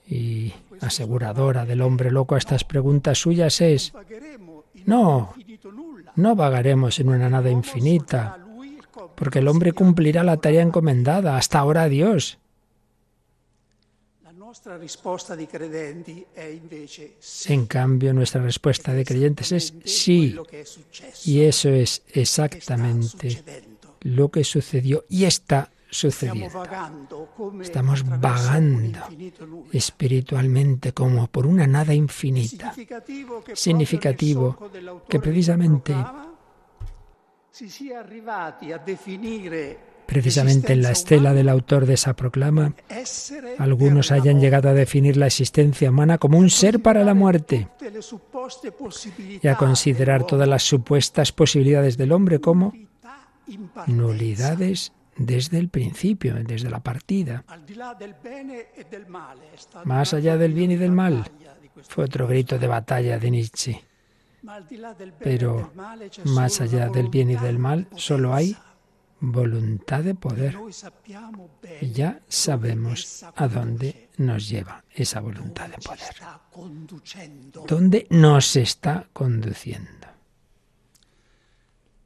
y aseguradora del hombre loco a estas preguntas suyas es, no, no vagaremos en una nada infinita, porque el hombre cumplirá la tarea encomendada, hasta ahora a Dios. En cambio, nuestra respuesta de creyentes es sí. Y eso es exactamente lo que sucedió. Y está sucediendo. Estamos vagando espiritualmente como por una nada infinita. Significativo que precisamente Precisamente en la estela del autor de esa proclama, algunos hayan llegado a definir la existencia humana como un ser para la muerte y a considerar todas las supuestas posibilidades del hombre como nulidades desde el principio, desde la partida. Más allá del bien y del mal, fue otro grito de batalla de Nietzsche. Pero más allá del bien y del mal, solo hay voluntad de poder. Y ya sabemos a dónde nos lleva esa voluntad de poder. ¿Dónde nos está conduciendo? Non ci è lecito giudicare il cuore di un uomo che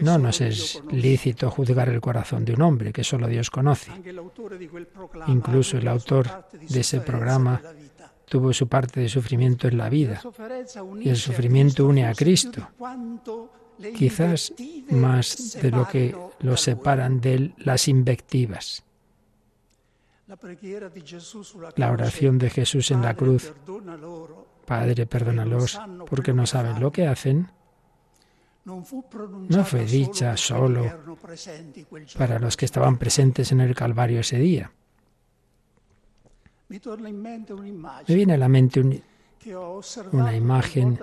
No nos es lícito juzgar el corazón de un hombre que solo Dios conoce. Incluso el autor de ese programa. Tuvo su parte de sufrimiento en la vida. Y el sufrimiento une a Cristo. Quizás más de lo que lo separan de él las invectivas. La oración de Jesús en la cruz. Padre, perdónalos porque no saben lo que hacen. No fue dicha solo. Para los que estaban presentes en el Calvario ese día. Me viene a la mente una imagen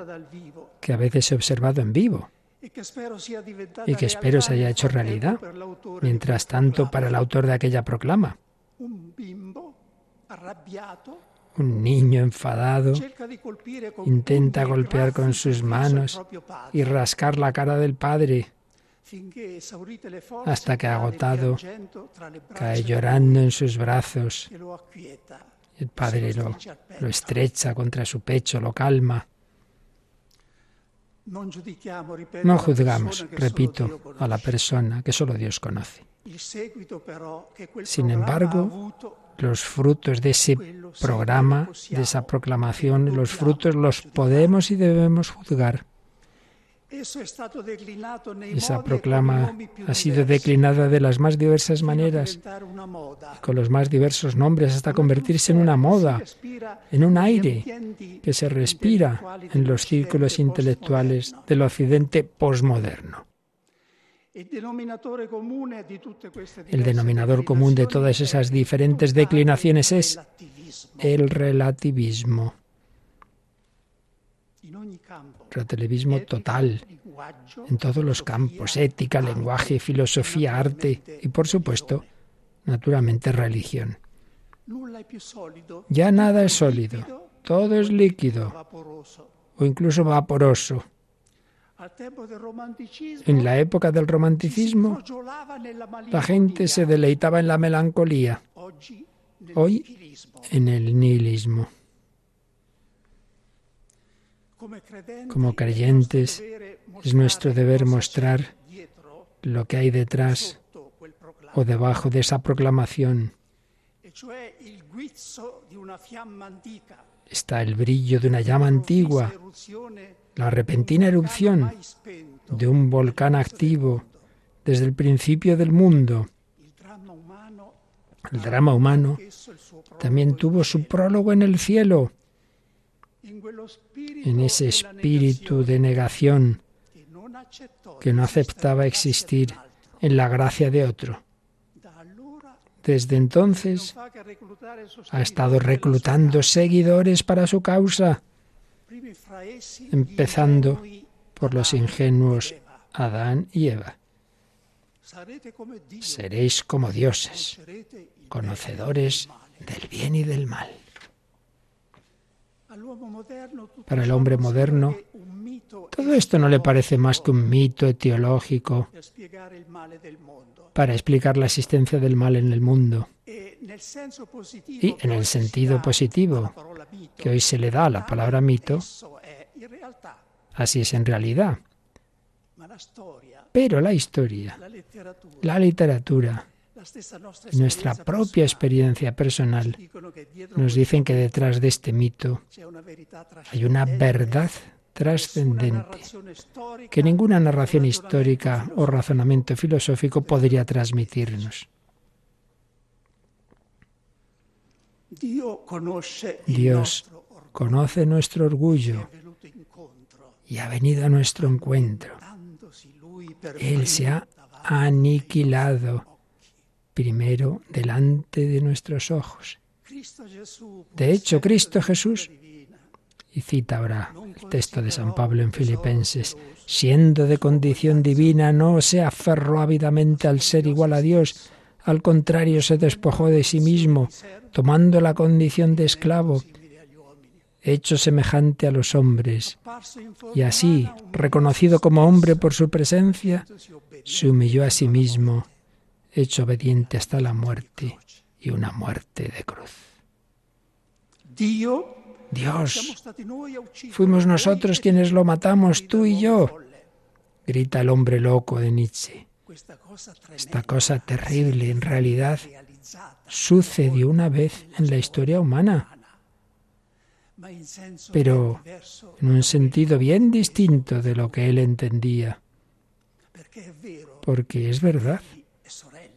que a veces he observado en vivo y que espero se haya hecho realidad. Mientras tanto, para el autor de aquella proclama, un niño enfadado intenta golpear con sus manos y rascar la cara del padre hasta que agotado cae llorando en sus brazos. El padre lo, lo estrecha contra su pecho, lo calma. No juzgamos, repito, a la persona que solo Dios conoce. Sin embargo, Los frutos de ese programa, de esa proclamación, los frutos los podemos y debemos juzgar. Esa proclama ha sido declinada de las más diversas maneras, con los más diversos nombres, hasta convertirse en una moda, en un aire que se respira en los círculos intelectuales del occidente posmoderno. El denominador común de todas esas diferentes declinaciones es el relativismo, relativismo total, en todos los campos, ética, lenguaje, filosofía, arte y, por supuesto, naturalmente, religión. Ya nada es sólido, todo es líquido o incluso vaporoso. Al tempo del romanticismo En la época del romanticismo, la gente se deleitaba en la melancolía, Hoy- en el nihilismo. Como creyentes, es nuestro deber mostrar lo que hay detrás o debajo de esa proclamación. e Está el brillo de una llama antigua, la repentina erupción de un volcán activo desde el principio del mundo. El drama humano también tuvo su prólogo en el cielo, en ese espíritu de negación que no aceptaba existir en la gracia de otro. Desde entonces ha estado reclutando seguidores para su causa, empezando por los ingenuos. Adán y Eva. Seréis como dioses, conocedores del bien y del mal. Para el hombre moderno, Todo esto no le parece más que un mito etiológico para explicar la existencia del mal en el mundo Y en el sentido positivo que hoy se le da a la palabra mito, realtà, así es en realidad. Pero la historia, la literatura nuestra propia experiencia personal nos dicen que detrás de este mito hay una verdad trascendente que ninguna narración histórica o razonamiento filosófico podría transmitirnos. Dio conosce il Dios conoce nuestro orgullo y ha venido a nuestro encuentro. Él se ha aniquilado primero delante de nuestros ojos. De hecho, Cristo Jesús, y cita ahora el texto de San Pablo en Filipenses, siendo de condición divina, no se aferró ávidamente al ser igual a Dios, al contrario se despojó de sí mismo, tomando la condición de esclavo, hecho semejante a los hombres, y así, reconocido como hombre por su presencia, se humilló a sí mismo, hecho obediente hasta la muerte y una muerte de cruz. Dio Dios, fuimos nosotros quienes lo matamos, tú y yo, grita el hombre loco de Nietzsche. Esta cosa terrible en realidad sucedió una vez en la historia humana, pero en un sentido bien distinto de lo que él entendía. Porque es verdad,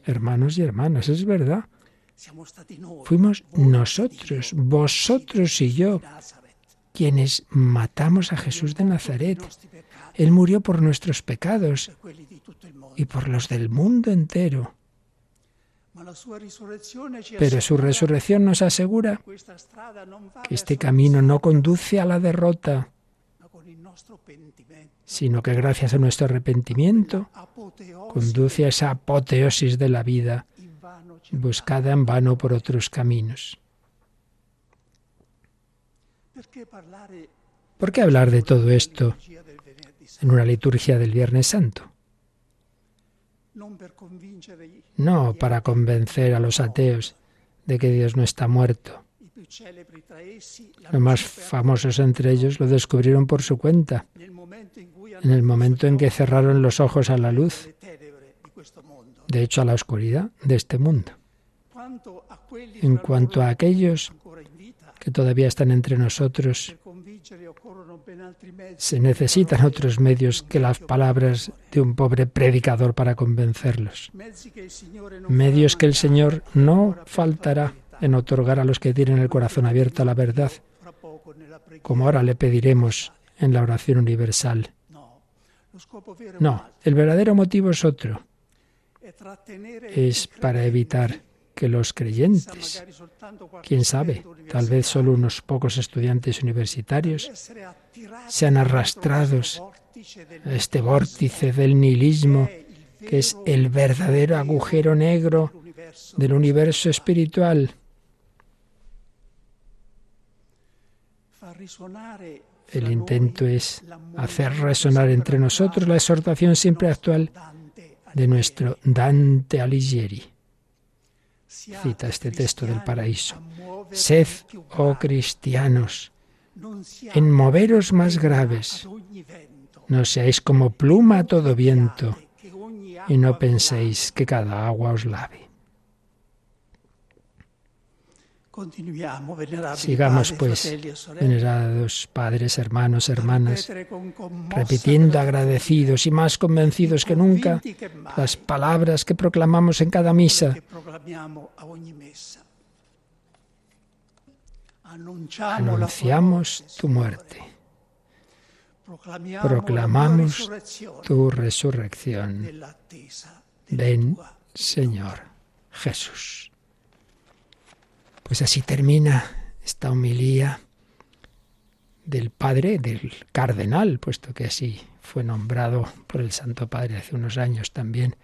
hermanos y hermanas, es verdad. Fuimos nosotros, vosotros y yo, quienes matamos a Jesús de Nazaret. Él murió por nuestros pecados y por los del mundo entero. Pero su resurrección nos asegura que este camino no conduce a la derrota, sino que gracias a nuestro arrepentimiento conduce a esa apoteosis de la vida buscada en vano por otros caminos. ¿Por qué hablar de todo esto en una liturgia del Viernes Santo? No para convencer a los ateos de que Dios no está muerto. Los más famosos entre ellos lo descubrieron por su cuenta, en el momento en que cerraron los ojos a la luz, de hecho a la oscuridad de este mundo. En cuanto a aquellos que todavía están entre nosotros, se necesitan otros medios que las palabras de un pobre predicador para convencerlos. Medios que el Señor no faltará en otorgar a los que tienen el corazón abierto a la verdad, como ahora le pediremos en la oración universal. No, el verdadero motivo es otro. Es para evitar que los creyentes, quién sabe, tal vez solo unos pocos estudiantes universitarios, sean arrastrados a este vórtice del nihilismo que es el verdadero agujero negro del universo espiritual. El intento es hacer resonar entre nosotros la exhortación siempre actual de nuestro Dante Alighieri cita este texto del paraíso. Sed, oh cristianos, en moveros más graves. No seáis como pluma a todo viento y no penséis que cada agua os lave. Sigamos pues, venerados padres, hermanos, hermanas, repitiendo agradecidos y más convencidos que nunca las palabras que proclamamos en cada misa. Anunciamos tu muerte. Proclamamos tu resurrección. Ven, Señor Jesús. Pues así termina esta homilía del padre, del cardenal, puesto que así fue nombrado por el Santo Padre hace unos años también.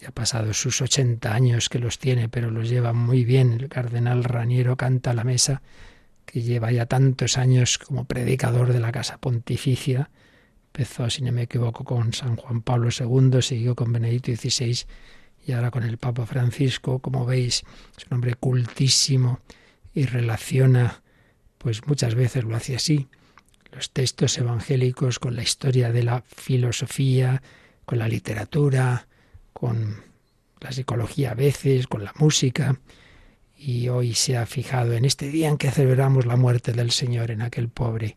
Ya ha pasado sus 80 años que los tiene, pero los lleva muy bien. El cardenal Raniero canta a la mesa, que lleva ya tantos años como predicador de la Casa Pontificia. Empezó, si no me equivoco, con San Juan Pablo II, siguió con Benedicto XVI y ahora con el Papa Francisco, como veis, es un hombre cultísimo y relaciona, pues muchas veces lo hace así, los textos evangélicos con la historia de la filosofía, con la literatura, con la psicología a veces, con la música, y hoy se ha fijado en este día en que celebramos la muerte del Señor en aquel pobre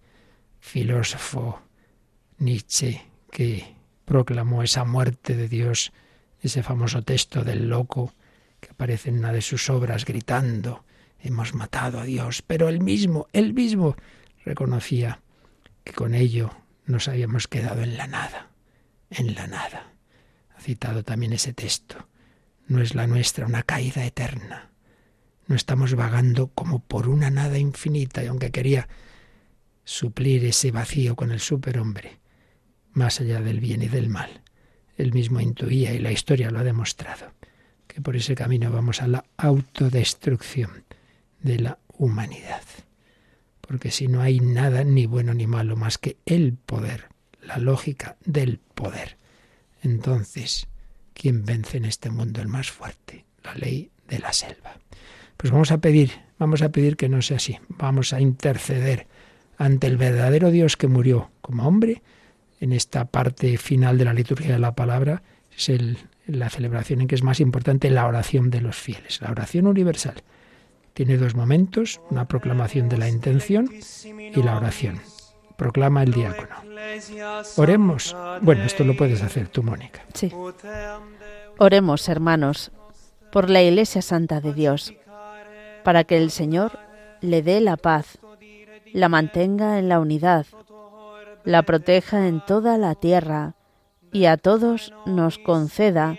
filósofo Nietzsche que proclamó esa muerte de Dios ese famoso texto del loco que aparece en una de sus obras gritando, hemos matado a Dios, pero él mismo, él mismo reconocía que con ello nos habíamos quedado en la nada, en la nada. Ha citado también ese texto. No es la nuestra una caída eterna. No estamos vagando como por una nada infinita, y aunque quería suplir ese vacío con el superhombre, más allá del bien y del mal, él mismo intuía y la historia lo ha demostrado, que por ese camino vamos a la autodestrucción de la humanidad. Porque si no hay nada ni bueno ni malo más que el poder, la lógica del poder, entonces, ¿quién vence en este mundo el más fuerte? La ley de la selva. Pues vamos a pedir, vamos a pedir que no sea así. Vamos a interceder ante el verdadero Dios que murió como hombre. En esta parte final de la liturgia de la palabra es la celebración en que es más importante la oración de los fieles, la oración universal. Tiene dos momentos, una proclamación de la intención y la oración. Proclama el diácono. Oremos. Bueno, esto lo puedes hacer tú, Mónica. Sí. Oremos, hermanos, por la Iglesia Santa de Dios, para que el Señor le dé la paz, la mantenga en la unidad, la proteja en toda la tierra y a todos nos conceda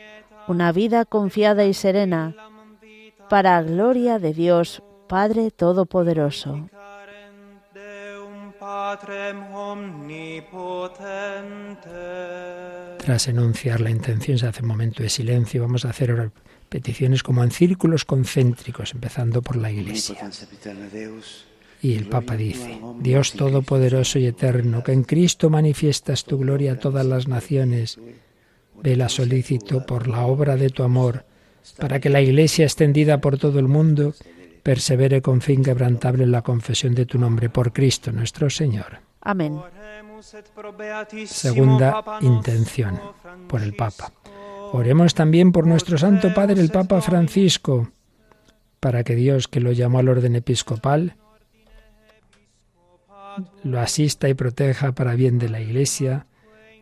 una vida confiada y serena, para gloria de Dios Padre Todopoderoso. Tras enunciar la intención se hace un momento de silencio. Vamos a hacer ahora peticiones como en círculos concéntricos, empezando por la Iglesia. Y el Papa dice, Dios Todopoderoso y Eterno, que en Cristo manifiestas tu gloria a todas las naciones, vela solícito por la obra de tu amor, para que la Iglesia extendida por todo el mundo persevere con fin quebrantable en la confesión de tu nombre por Cristo nuestro Señor. Amén. Segunda intención por el Papa. Oremos también por nuestro Santo Padre, el Papa Francisco, para que Dios, que lo llamó al orden episcopal, lo asista y proteja para bien de la Iglesia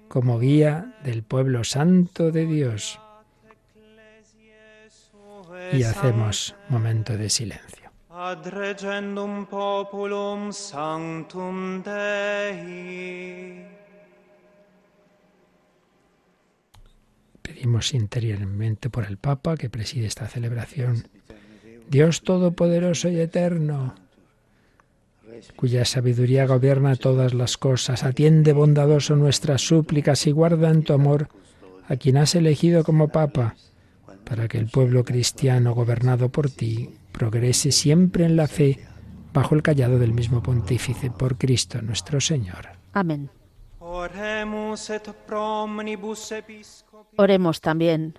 como guía del pueblo santo de Dios. Y hacemos momento de silencio. Dei. Pedimos interiormente por el Papa que preside esta celebración. Dios Todopoderoso y Eterno, cuya sabiduría gobierna todas las cosas, atiende bondadoso nuestras súplicas y guarda en tu amor a quien has elegido como Papa, para que el pueblo cristiano gobernado por ti progrese siempre en la fe bajo el callado del mismo pontífice, por Cristo nuestro Señor. Amén. Oremos también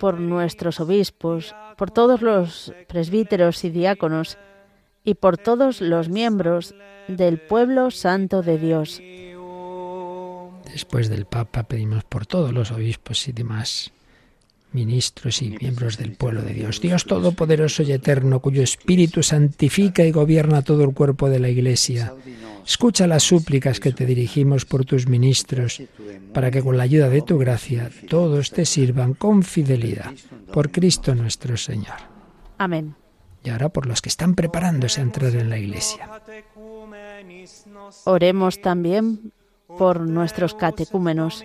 por nuestros obispos, por todos los presbíteros y diáconos y por todos los miembros del pueblo santo de Dios. Después del Papa pedimos por todos los obispos y demás ministros y miembros del pueblo de Dios. Dios Todopoderoso y Eterno, cuyo Espíritu santifica y gobierna todo el cuerpo de la Iglesia. Escucha las súplicas que te dirigimos por tus ministros, para que con la ayuda de tu gracia todos te sirvan con fidelidad. Por Cristo nuestro Señor. Amén. Y ahora por los que están preparándose a entrar en la Iglesia. Oremos también por nuestros catecúmenos,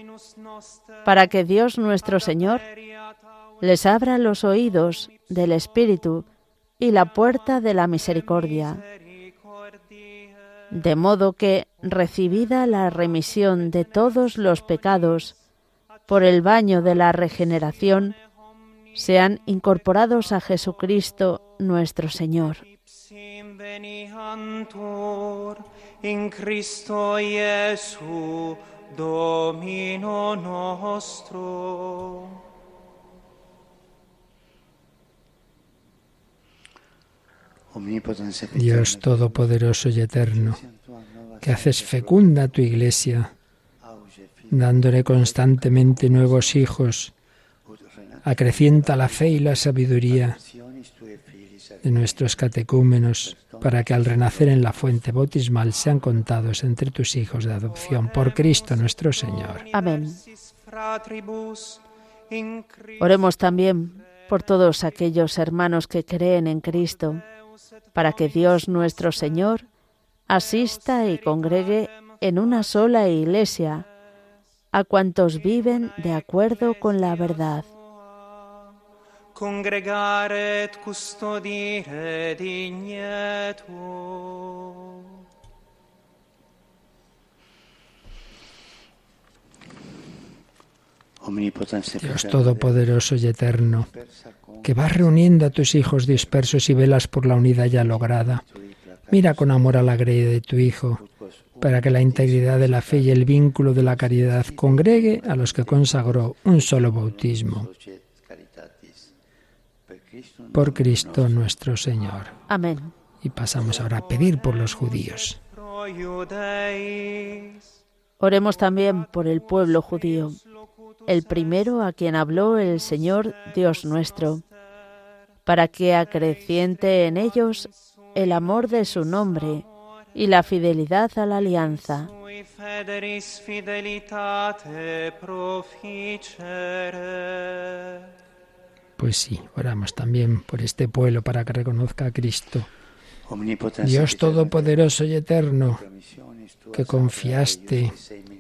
para que Dios nuestro Señor les abra los oídos del Espíritu y la puerta de la misericordia, de modo que, recibida la remisión de todos los pecados por el baño de la regeneración, sean incorporados a Jesucristo nuestro Señor. Dios Todopoderoso y Eterno, que haces fecunda tu iglesia, dándole constantemente nuevos hijos, acrecienta la fe y la sabiduría de nuestros catecúmenos, para que al renacer en la fuente bautismal sean contados entre tus hijos de adopción por Cristo nuestro Señor. Amén. Oremos también por todos aquellos hermanos que creen en Cristo, para que Dios nuestro Señor asista y congregue en una sola iglesia a cuantos viven de acuerdo con la verdad. Congregare et custodire dignetur. Dios Todopoderoso y Eterno, que vas reuniendo a tus hijos dispersos y velas por la unidad ya lograda, mira con amor a la grey de tu Hijo, para que la integridad de la fe y el vínculo de la caridad congregue a los que consagró un solo bautismo. Por Cristo nuestro Señor. Amén. Y pasamos ahora a pedir por los judíos. Oremos también por el pueblo judío, el primero a quien habló el Señor Dios nuestro, para que acreciente en ellos el amor de su nombre y la fidelidad a la alianza. Pues sí, oramos también por este pueblo para que reconozca a Cristo. Dios Todopoderoso y Eterno, que confiaste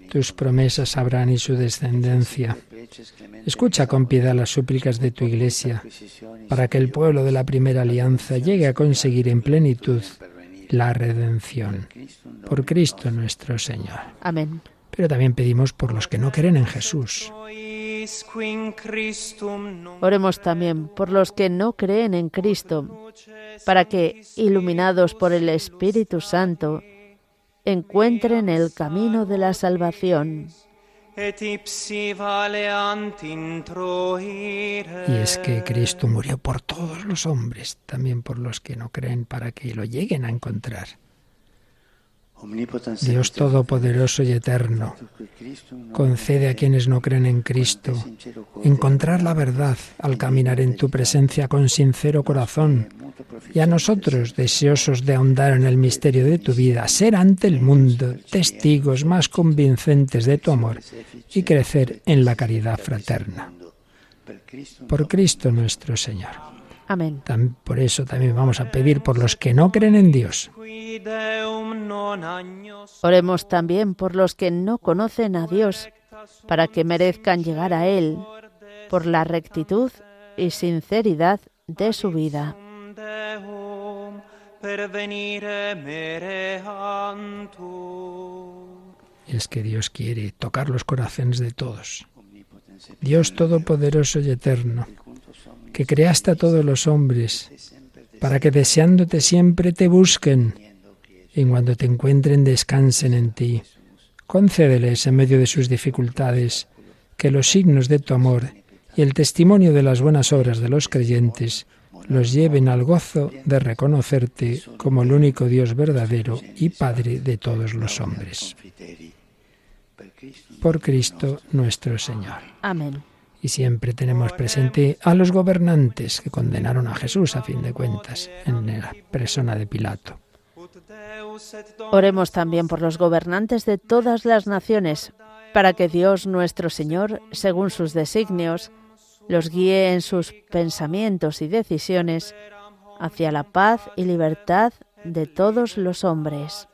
tus promesas a Abraham y su descendencia. Escucha con piedad las súplicas de tu Iglesia para que el pueblo de la primera alianza llegue a conseguir en plenitud la redención. Por Cristo nuestro Señor. Amén. Pero también pedimos por los que no creen en Jesús. Oremos también por los que no creen en Cristo, para que, iluminados por el Espíritu Santo, encuentren el camino de la salvación. Y es que Cristo murió por todos los hombres, también por los que no creen, para que lo lleguen a encontrar. Dios Todopoderoso y Eterno, concede a quienes no creen en Cristo encontrar la verdad al caminar en tu presencia con sincero corazón y a nosotros, deseosos de ahondar en el misterio de tu vida, ser ante el mundo testigos más convincentes de tu amor y crecer en la caridad fraterna. Por Cristo nuestro Señor. Amén. Por eso también vamos a pedir por los que no creen en Dios. Oremos también por los que no conocen a Dios, para que merezcan llegar a Él por la rectitud y sinceridad de su vida. Es que Dios quiere tocar los corazones de todos. Dios Todopoderoso y Eterno, que creaste a todos los hombres, para que deseándote siempre te busquen, y cuando te encuentren descansen en ti. Concédeles en medio de sus dificultades que los signos de tu amor y el testimonio de las buenas obras de los creyentes los lleven al gozo de reconocerte como el único Dios verdadero y Padre de todos los hombres. Por Cristo nuestro Señor. Amén. Y siempre tenemos presente a los gobernantes que condenaron a Jesús a fin de cuentas en la persona de Pilato. Oremos también por los gobernantes de todas las naciones, para que Dios nuestro Señor, según sus designios, los guíe en sus pensamientos y decisiones hacia la paz y libertad de todos los hombres.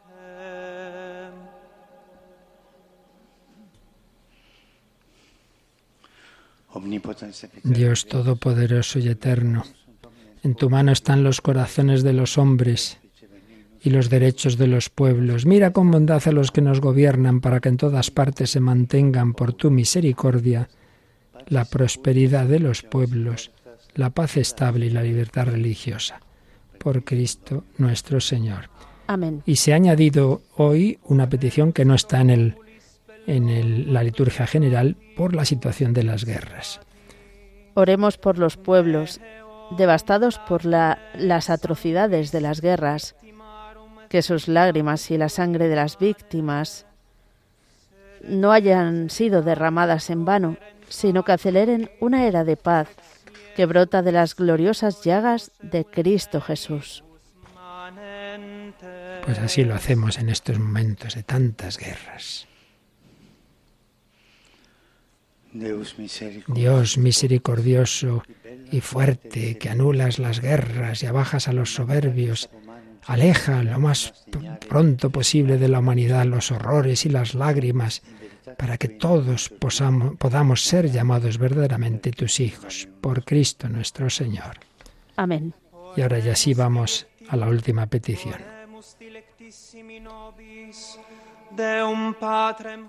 Dios Todopoderoso y Eterno, en tu mano están los corazones de los hombres y los derechos de los pueblos. Mira con bondad a los que nos gobiernan para que en todas partes se mantengan por tu misericordia la prosperidad de los pueblos, la paz estable y la libertad religiosa. Por Cristo nuestro Señor. Amén. Y se ha añadido hoy una petición que no está en, el, en el- la liturgia general por la situación de las guerras. Oremos por los pueblos devastados por la- las atrocidades de las guerras, que sus lágrimas y la sangre de las víctimas no hayan sido derramadas en vano, sino que aceleren una era de paz que brota de las gloriosas llagas de Cristo Jesús. Pues así lo hacemos en estos momentos de tantas guerras. Deus misericordioso. Dios misericordioso y fuerte, que anulas las guerras y abajas a los soberbios, aleja lo más pronto posible de la humanidad los horrores y las lágrimas, para que todos podamos ser llamados verdaderamente tus hijos, por Cristo nuestro Señor. Amén. Y ahora ya sí vamos a la última petición.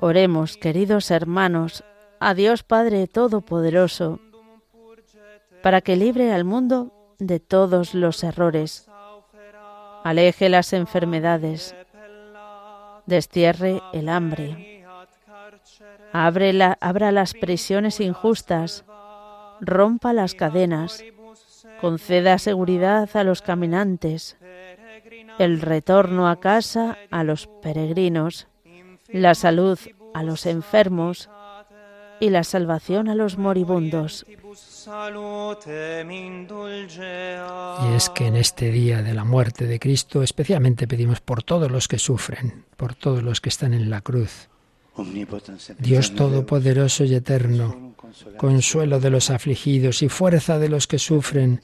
Oremos, queridos hermanos, a Dios Padre Todopoderoso, para que libre al mundo de todos los errores, aleje las enfermedades, destierre el hambre, abra las prisiones injustas, rompa las cadenas conceda seguridad a los caminantes, el retorno a casa a los peregrinos, la salud a los enfermos y la salvación a los moribundos. Y es que en este día de la muerte de Cristo especialmente pedimos por todos los que sufren, por todos los que están en la cruz. Dios Todopoderoso y Eterno, consuelo de los afligidos y fuerza de los que sufren,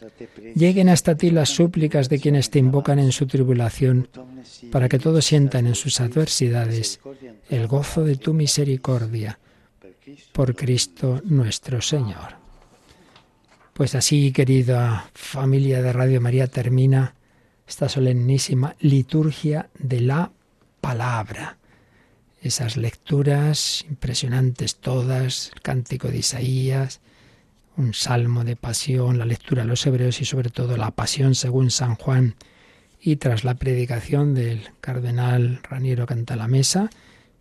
lleguen hasta ti las súplicas de quienes te invocan en su tribulación, para que todos sientan en sus adversidades el gozo de tu misericordia. Por Cristo nuestro Señor. Pues así, querida familia de Radio María, termina esta solemnísima liturgia de la palabra esas lecturas impresionantes todas, el cántico de Isaías, un salmo de pasión, la lectura de los hebreos y sobre todo la pasión según San Juan. Y tras la predicación del cardenal Raniero Cantalamesa,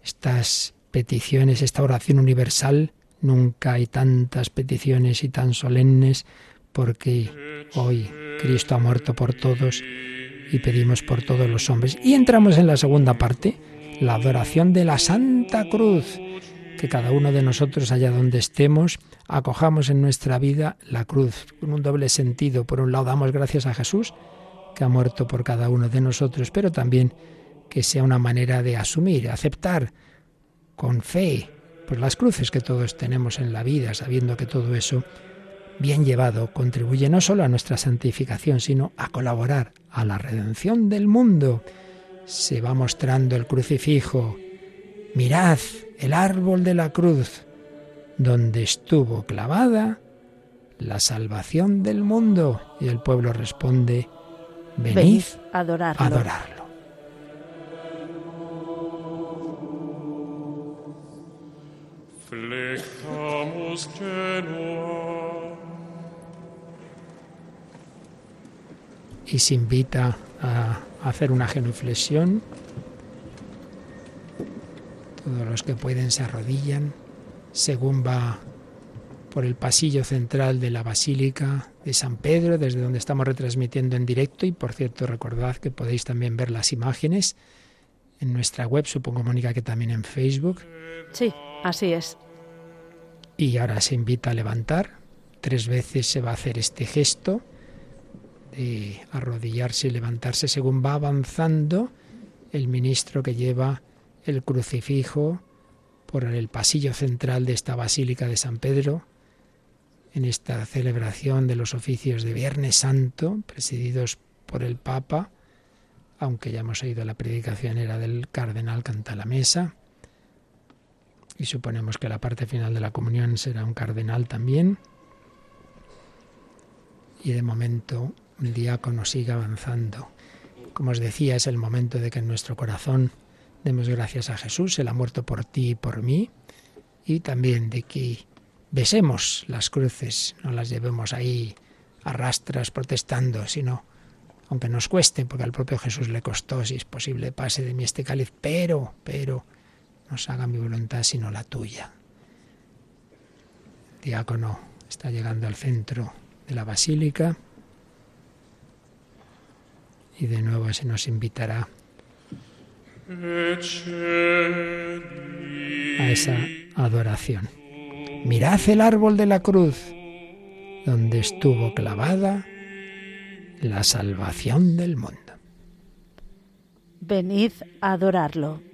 estas peticiones, esta oración universal, nunca hay tantas peticiones y tan solemnes porque hoy Cristo ha muerto por todos y pedimos por todos los hombres. Y entramos en la segunda parte, la adoración de la Santa Cruz, que cada uno de nosotros, allá donde estemos, acojamos en nuestra vida la cruz, con un doble sentido. Por un lado, damos gracias a Jesús, que ha muerto por cada uno de nosotros, pero también que sea una manera de asumir, aceptar con fe, pues las cruces que todos tenemos en la vida, sabiendo que todo eso, bien llevado, contribuye no solo a nuestra santificación, sino a colaborar a la redención del mundo se va mostrando el crucifijo. Mirad el árbol de la cruz, donde estuvo clavada la salvación del mundo. Y el pueblo responde, venid, a adorarlo. adorarlo. Y se invita a hacer una genuflexión. Todos los que pueden se arrodillan según va por el pasillo central de la Basílica de San Pedro, desde donde estamos retransmitiendo en directo. Y por cierto, recordad que podéis también ver las imágenes en nuestra web, supongo, Mónica, que también en Facebook. Sí, así es. Y ahora se invita a levantar. Tres veces se va a hacer este gesto de arrodillarse y levantarse según va avanzando el ministro que lleva el crucifijo por el pasillo central de esta Basílica de San Pedro, en esta celebración de los oficios de Viernes Santo, presididos por el Papa, aunque ya hemos oído la predicación era del cardenal Cantalamesa, y suponemos que la parte final de la comunión será un cardenal también. Y de momento el diácono siga avanzando. Como os decía, es el momento de que en nuestro corazón demos gracias a Jesús, Él ha muerto por ti y por mí, y también de que besemos las cruces, no las llevemos ahí arrastras protestando, sino, aunque nos cueste, porque al propio Jesús le costó, si es posible, pase de mí este cáliz, pero, pero, no se haga mi voluntad sino la tuya. El diácono está llegando al centro de la basílica y de nuevo se nos invitará a esa adoración. Mirad el árbol de la cruz, donde estuvo clavada la salvación del mundo. Venid a adorarlo.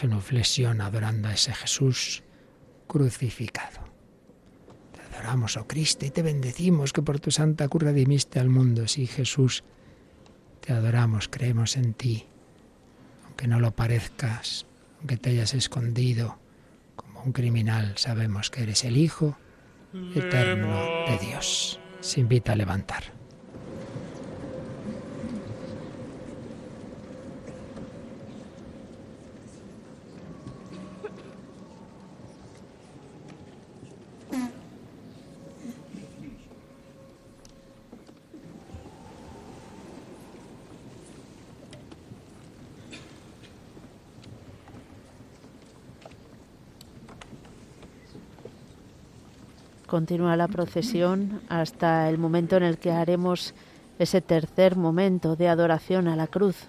Genuflexión, adorando a ese Jesús crucificado. Te adoramos, oh Cristo, y te bendecimos que por tu santa cruz redimiste al mundo. Sí, Jesús, te adoramos, creemos en ti, aunque no lo parezcas, aunque te hayas escondido como un criminal, sabemos que eres el Hijo eterno de Dios. Se invita a levantar. Continúa la procesión hasta el momento en el que haremos ese tercer momento de adoración a la cruz.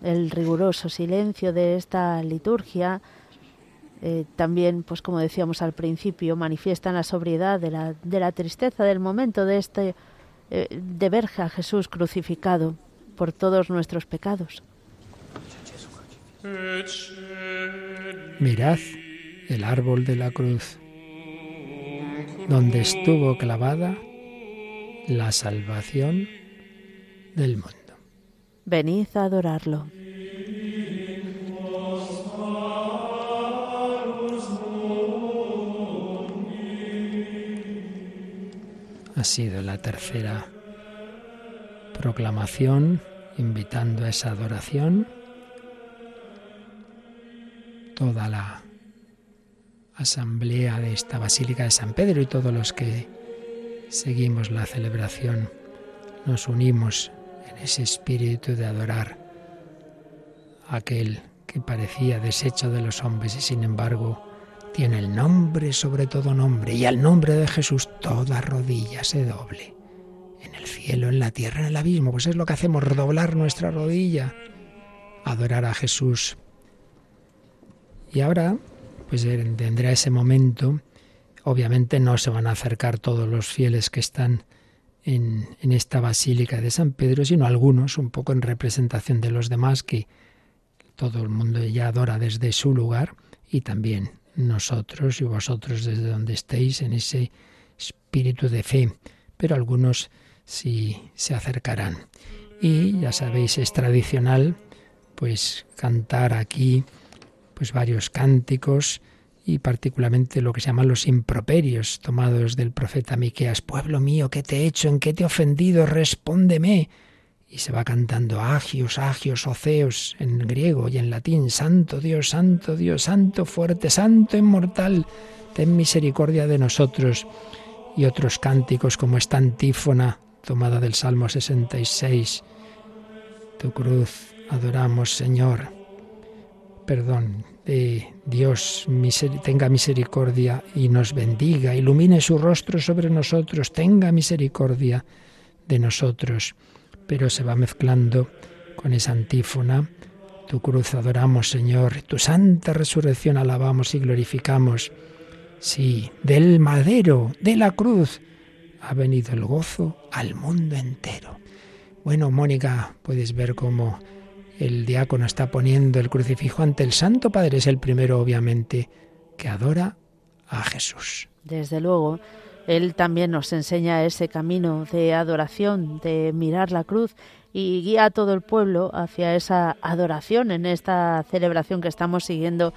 El riguroso silencio de esta liturgia eh, también, pues como decíamos al principio, manifiestan la sobriedad de la, de la tristeza del momento de este eh, de ver a Jesús crucificado por todos nuestros pecados. Mirad el árbol de la cruz, donde estuvo clavada la salvación del mundo. Venid a adorarlo. Ha sido la tercera proclamación invitando a esa adoración. Toda la asamblea de esta Basílica de San Pedro y todos los que seguimos la celebración nos unimos en ese espíritu de adorar a aquel que parecía desecho de los hombres y sin embargo tiene el nombre sobre todo nombre y al nombre de Jesús toda rodilla se doble en el cielo, en la tierra, en el abismo. Pues es lo que hacemos, doblar nuestra rodilla, adorar a Jesús. Y ahora pues tendrá ese momento. Obviamente no se van a acercar todos los fieles que están en, en, esta basílica de San Pedro, sino algunos, un poco en representación de los demás, que todo el mundo ya adora desde su lugar, y también nosotros y vosotros desde donde estéis, en ese espíritu de fe. Pero algunos sí se acercarán. Y ya sabéis, es tradicional, pues cantar aquí pues varios cánticos y particularmente lo que se llaman los improperios tomados del profeta Miqueas. Pueblo mío, ¿qué te he hecho? ¿En qué te he ofendido? Respóndeme. Y se va cantando agios, agios, oceos en griego y en latín. Santo Dios, santo Dios, santo fuerte, santo inmortal, ten misericordia de nosotros. Y otros cánticos como esta antífona tomada del Salmo 66. Tu cruz adoramos, Señor perdón, Dios tenga misericordia y nos bendiga, ilumine su rostro sobre nosotros, tenga misericordia de nosotros. Pero se va mezclando con esa antífona. Tu cruz adoramos, Señor, tu santa resurrección alabamos y glorificamos. Sí, del madero, de la cruz, ha venido el gozo al mundo entero. Bueno, Mónica, puedes ver cómo el diácono está poniendo el crucifijo ante el Santo Padre, es el primero, obviamente, que adora a Jesús. Desde luego, Él también nos enseña ese camino de adoración, de mirar la cruz y guía a todo el pueblo hacia esa adoración en esta celebración que estamos siguiendo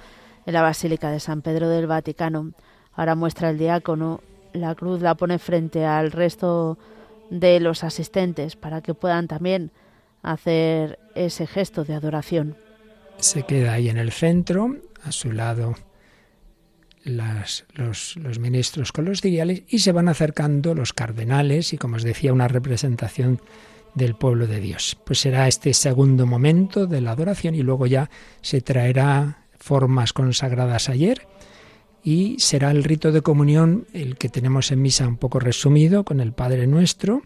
en la Basílica de San Pedro del Vaticano. Ahora muestra el diácono, la cruz la pone frente al resto de los asistentes para que puedan también hacer ese gesto de adoración. Se queda ahí en el centro, a su lado los, los, ministros con los diales y se van acercando los cardenales y, como os decía, una representación del pueblo de Dios. Pues será este segundo momento de la adoración y luego ya se traerá formas consagradas ayer y será el rito de comunión el que tenemos en misa un poco resumido con el Padre Nuestro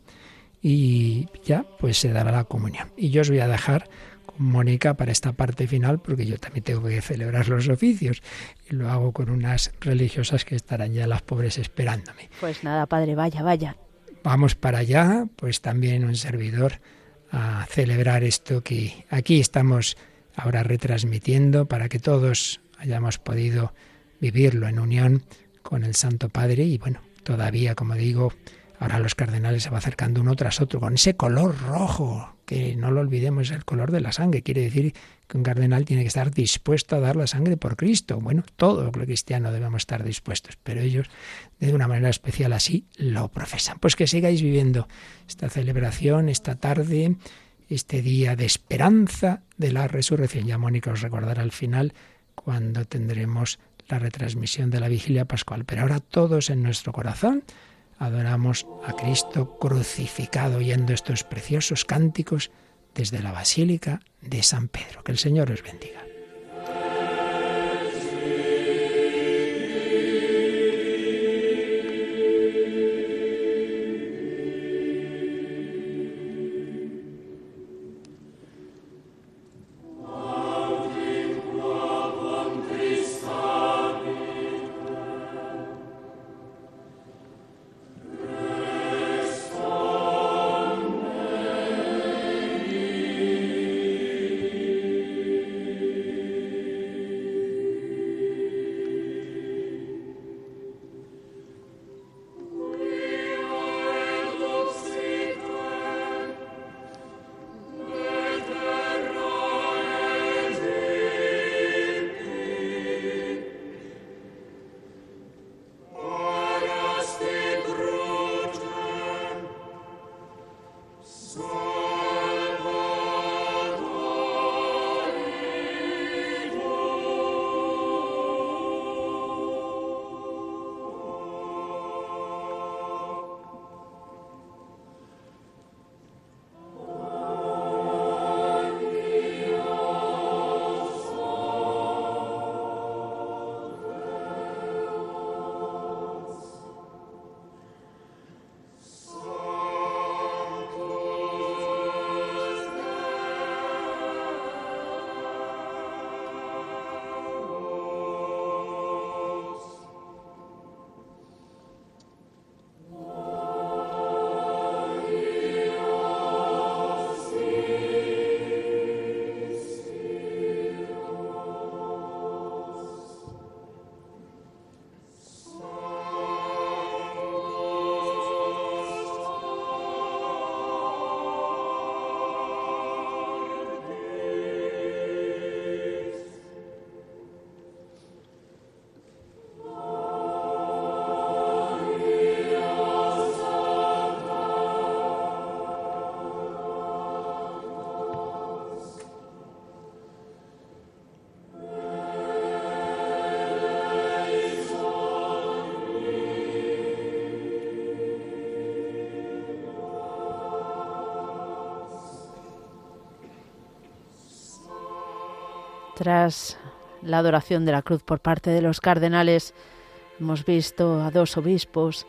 y ya pues se dará la comunión. Y yo os voy a dejar con Mónica para esta parte final porque yo también tengo que celebrar los oficios y lo hago con unas religiosas que estarán ya las pobres esperándome. Pues nada, padre, vaya, vaya. Vamos para allá, pues también un servidor a celebrar esto que aquí estamos ahora retransmitiendo para que todos hayamos podido vivirlo en unión con el Santo Padre y bueno, todavía, como digo, ahora los cardenales se va acercando uno tras otro con ese color rojo, que no lo olvidemos, es el color de la sangre. Quiere decir que un cardenal tiene que estar dispuesto a dar la sangre por Cristo. Bueno, todos los cristianos debemos estar dispuestos, pero ellos de una manera especial así lo profesan. Pues que sigáis viviendo esta celebración, esta tarde, este día de esperanza de la resurrección. Ya Mónica os recordará al final cuando tendremos la retransmisión de la vigilia pascual. Pero ahora todos en nuestro corazón adoramos a Cristo crucificado oyendo estos preciosos cánticos desde la Basílica de San Pedro. Que el Señor os bendiga. Tras la adoración de la cruz por parte de los cardenales, hemos visto a dos obispos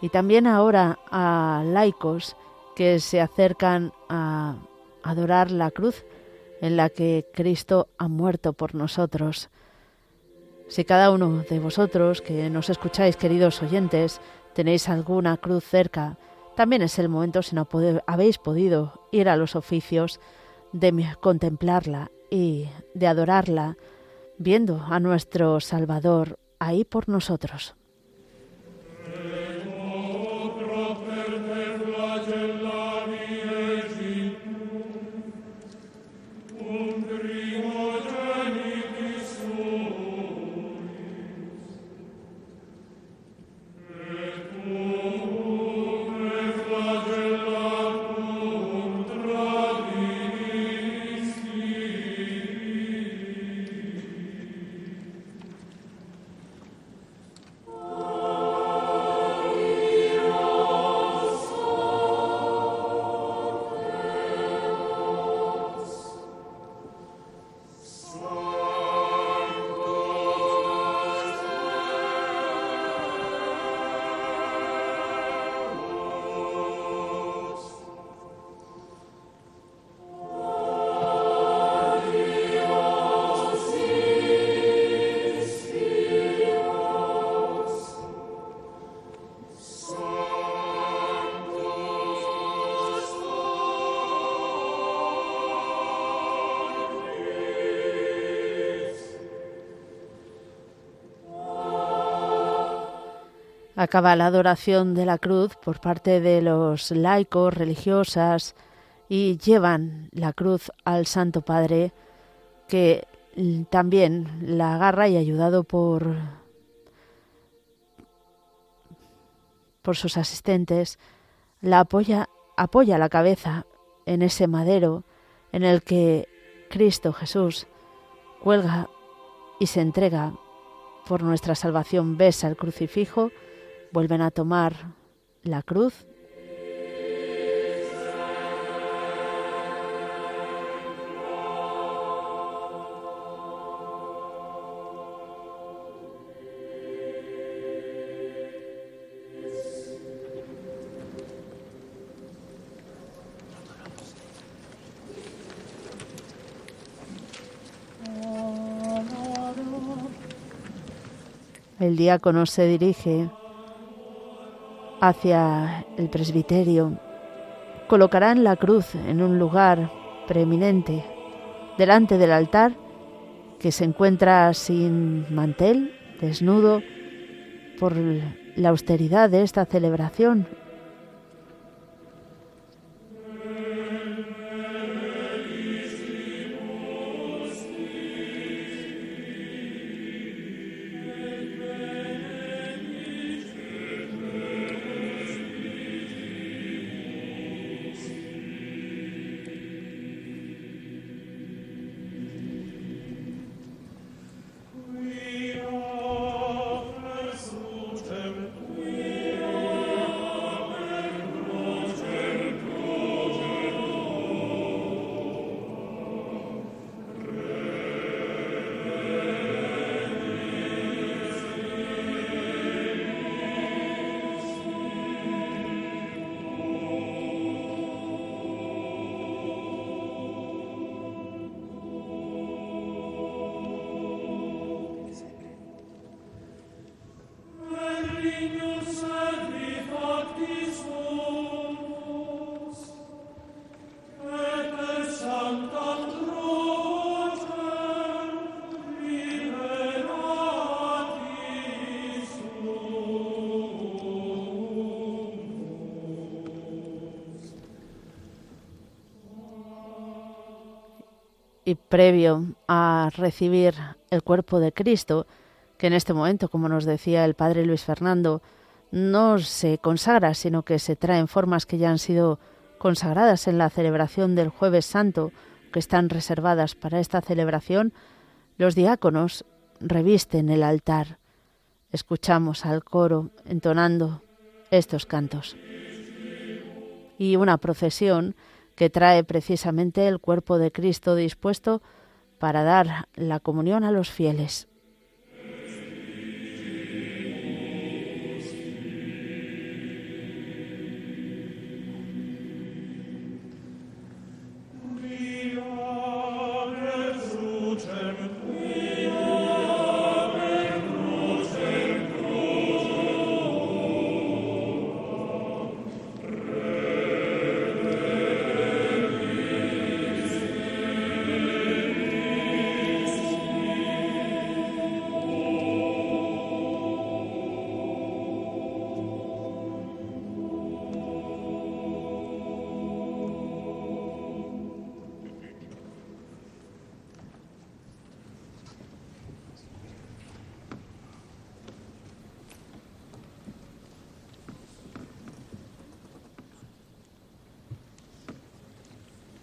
y también ahora a laicos que se acercan a adorar la cruz en la que Cristo ha muerto por nosotros. Si cada uno de vosotros que nos escucháis, queridos oyentes, tenéis alguna cruz cerca, también es el momento, si no habéis podido ir a los oficios, de contemplarla y de adorarla, viendo a nuestro Salvador ahí por nosotros. Acaba la adoración de la cruz por parte de los laicos, religiosas, y llevan la cruz al Santo Padre, que también la agarra y ayudado por, por sus asistentes, la apoya, apoya la cabeza en ese madero en el que Cristo Jesús cuelga y se entrega por nuestra salvación, besa el crucifijo, vuelven a tomar la cruz. El diácono se dirige hacia el presbiterio. Colocarán la cruz en un lugar preeminente delante del altar que se encuentra sin mantel, desnudo, por la austeridad de esta celebración previo a recibir el cuerpo de Cristo, que en este momento, como nos decía el padre Luis Fernando, no se consagra, sino que se traen formas que ya han sido consagradas en la celebración del jueves santo, que están reservadas para esta celebración, los diáconos revisten el altar. Escuchamos al coro entonando estos cantos. Y una procesión que trae precisamente el cuerpo de Cristo dispuesto para dar la comunión a los fieles.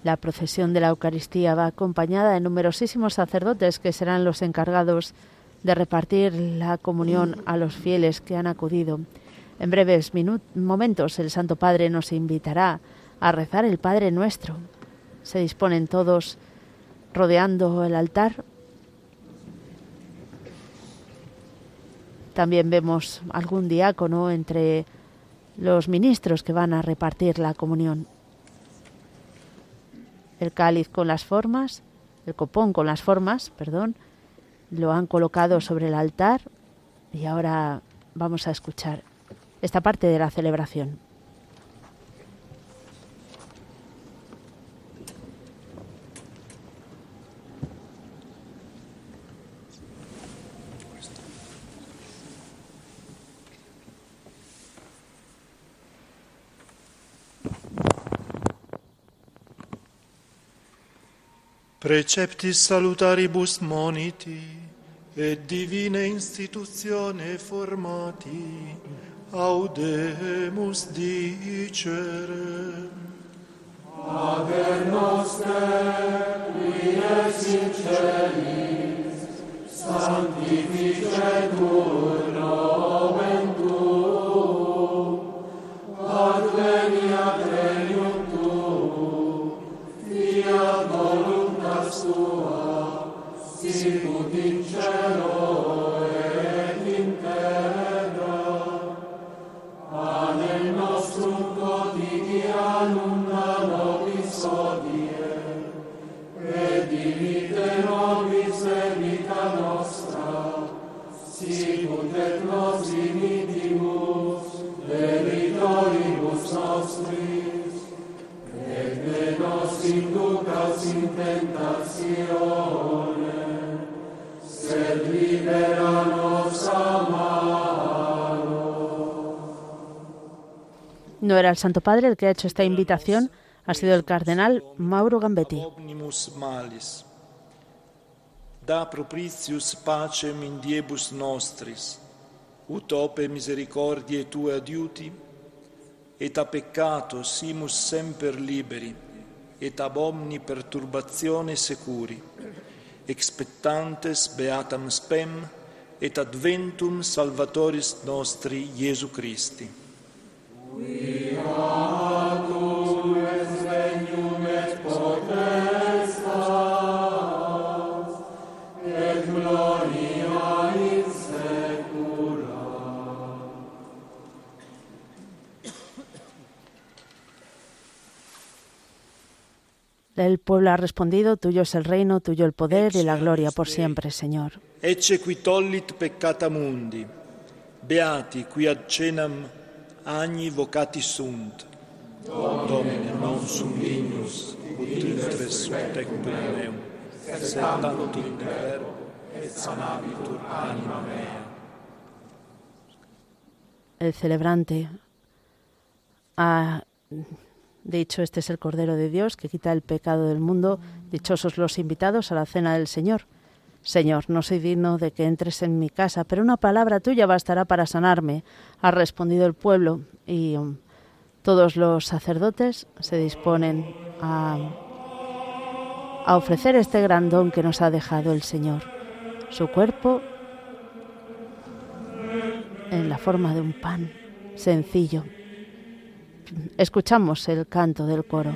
La procesión de la Eucaristía va acompañada de numerosísimos sacerdotes que serán los encargados de repartir la comunión a los fieles que han acudido. En breves momentos el Santo Padre nos invitará a rezar el Padre Nuestro. Se disponen todos rodeando el altar. También vemos algún diácono entre los ministros que van a repartir la comunión el cáliz con las formas, el copón con las formas, perdón, lo han colocado sobre el altar y ahora vamos a escuchar esta parte de la celebración. preceptis salutaribus moniti, e divine istituzione formati, audemus dicere. Ave nostre, qui ex in celis, sanctificetur nomen Tuum, adveniat tua, sicut in cielo No era el Santo Padre el que ha hecho esta invitación, ha sido el cardenal Mauro Gambetti. Da propitius pacem in diebus nostris, ut ope misericordiae tue adiuti, et a peccato simus semper liberi, et ab omni perturbatione securi, expectantes beatam spem, et adventum salvatoris nostri Iesu Christi. El pueblo ha respondido, tuyo es el reino, tuyo el poder y la gloria por siempre, Señor. Ecce qui tollit peccata mundi, beati qui ad cenam agni vocati sunt. Domine non sum lignus, ut intres tectum meum, sed tantum vero, et sanabitur anima mea. El celebrante ha dicho, este es el Cordero de Dios que quita el pecado del mundo, dichosos los invitados a la cena del Señor. Señor, no soy digno de que entres en mi casa, pero una palabra tuya bastará para sanarme, ha respondido el pueblo, y um, todos los sacerdotes se disponen a, a ofrecer este gran don que nos ha dejado el Señor, su cuerpo en la forma de un pan sencillo. Escuchamos el canto del coro.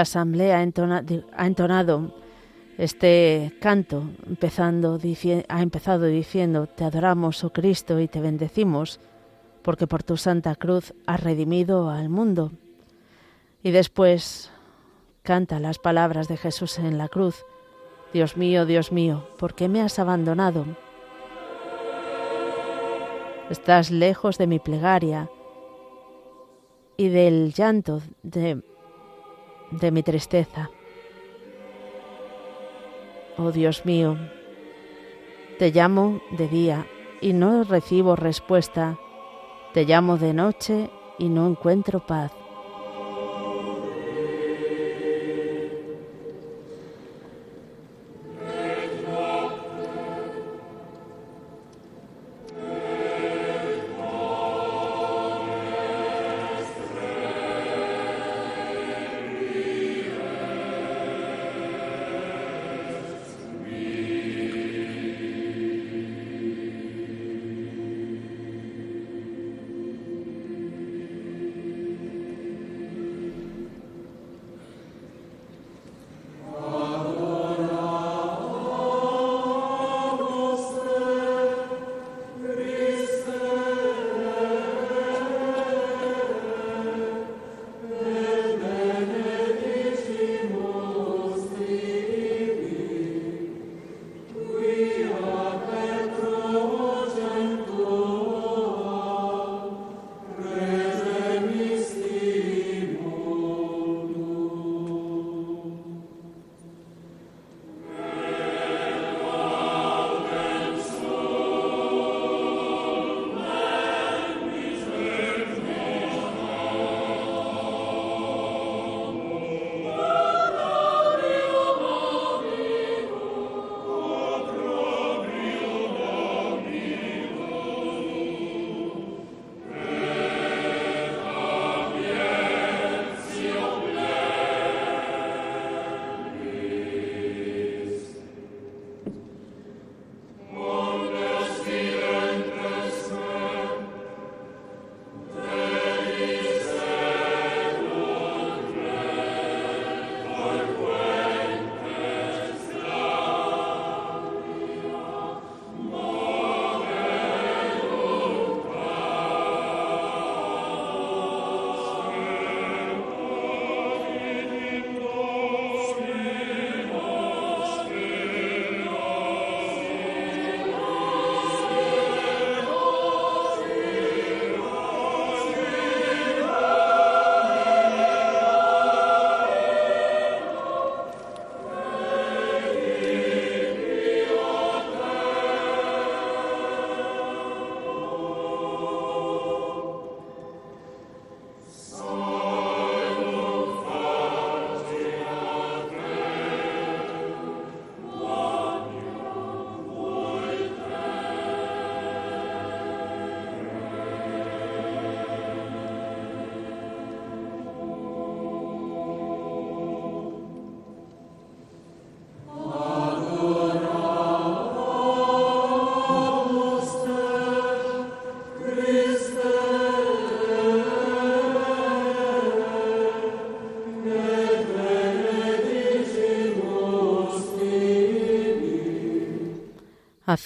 La asamblea ha, entonado este canto, empezando, ha empezado diciendo, Te adoramos, oh Cristo, y te bendecimos, porque por tu santa cruz has redimido al mundo. Y después canta las palabras de Jesús en la cruz, Dios mío, Dios mío, ¿por qué me has abandonado? Estás lejos de mi plegaria y del llanto de, de mi tristeza. Oh Dios mío, te llamo de día y no recibo respuesta. Te llamo de noche y no encuentro paz.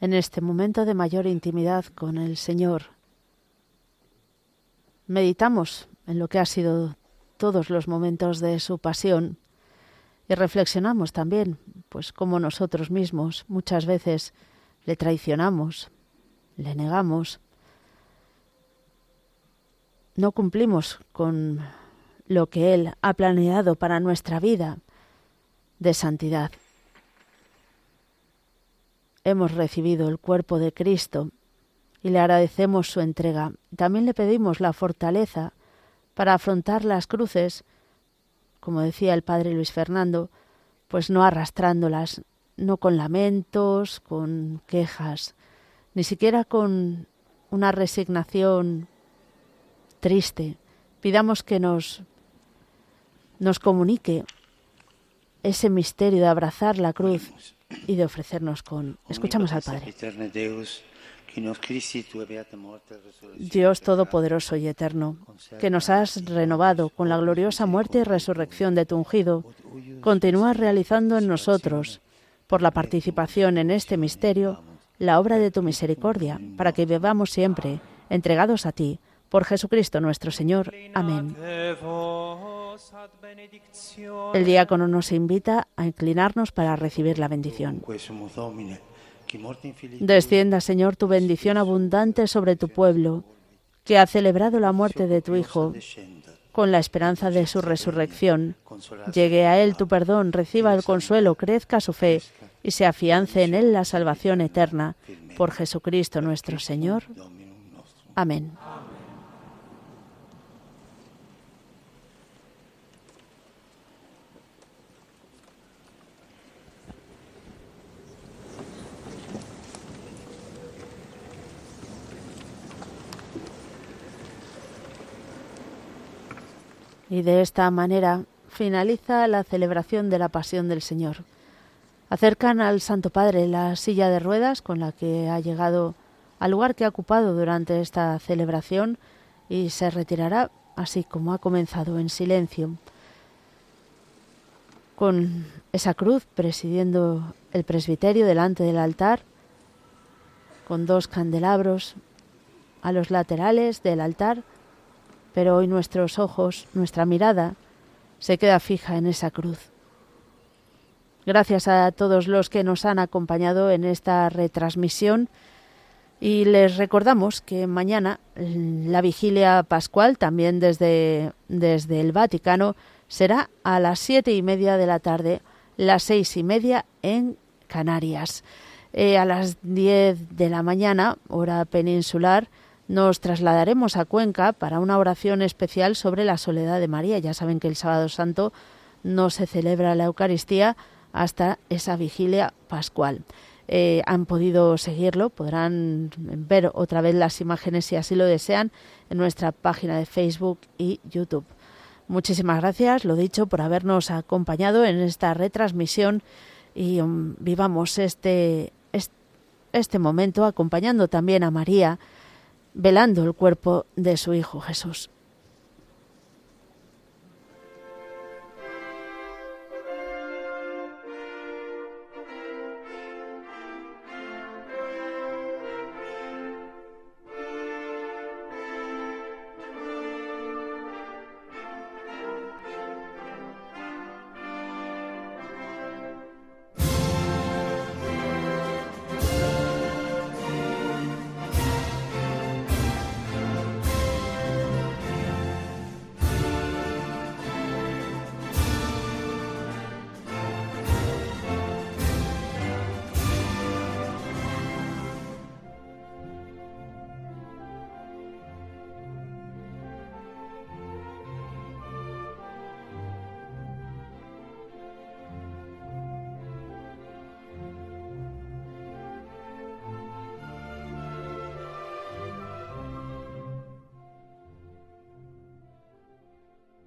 En este momento de mayor intimidad con el Señor. Meditamos en lo que ha sido todos los momentos de su pasión y reflexionamos también, pues como nosotros mismos muchas veces le traicionamos, le negamos, no cumplimos con lo que Él ha planeado para nuestra vida de santidad hemos recibido el cuerpo de Cristo y le agradecemos su entrega. También le pedimos la fortaleza para afrontar las cruces, como decía el padre Luis Fernando, pues no arrastrándolas, no con lamentos, con quejas, ni siquiera con una resignación triste. Pidamos que nos nos comunique ese misterio de abrazar la cruz y de ofrecernos con... Escuchamos al Padre. Dios Todopoderoso y Eterno, que nos has renovado con la gloriosa muerte y resurrección de tu ungido, continúa realizando en nosotros, por la participación en este misterio, la obra de tu misericordia, para que vivamos siempre entregados a ti, por Jesucristo nuestro Señor. Amén. El diácono nos invita a inclinarnos para recibir la bendición. Descienda, Señor, tu bendición abundante sobre tu pueblo, que ha celebrado la muerte de tu Hijo con la esperanza de su resurrección. Llegue a él tu perdón, reciba el consuelo, crezca su fe y se afiance en él la salvación eterna. Por Jesucristo nuestro Señor. Amén. Y de esta manera finaliza la celebración de la Pasión del Señor. Acercan al Santo Padre la silla de ruedas con la que ha llegado al lugar que ha ocupado durante esta celebración y se retirará así como ha comenzado en silencio, con esa cruz presidiendo el presbiterio delante del altar, con dos candelabros a los laterales del altar pero hoy nuestros ojos, nuestra mirada, se queda fija en esa cruz. Gracias a todos los que nos han acompañado en esta retransmisión y les recordamos que mañana la vigilia pascual, también desde, desde el Vaticano, será a las siete y media de la tarde, las seis y media en Canarias. Eh, a las diez de la mañana, hora peninsular, nos trasladaremos a Cuenca para una oración especial sobre la soledad de María. Ya saben que el sábado santo no se celebra la Eucaristía hasta esa vigilia pascual. Eh, han podido seguirlo, podrán ver otra vez las imágenes si así lo desean en nuestra página de Facebook y YouTube. Muchísimas gracias, lo dicho, por habernos acompañado en esta retransmisión y um, vivamos este, este momento acompañando también a María velando el cuerpo de su Hijo Jesús.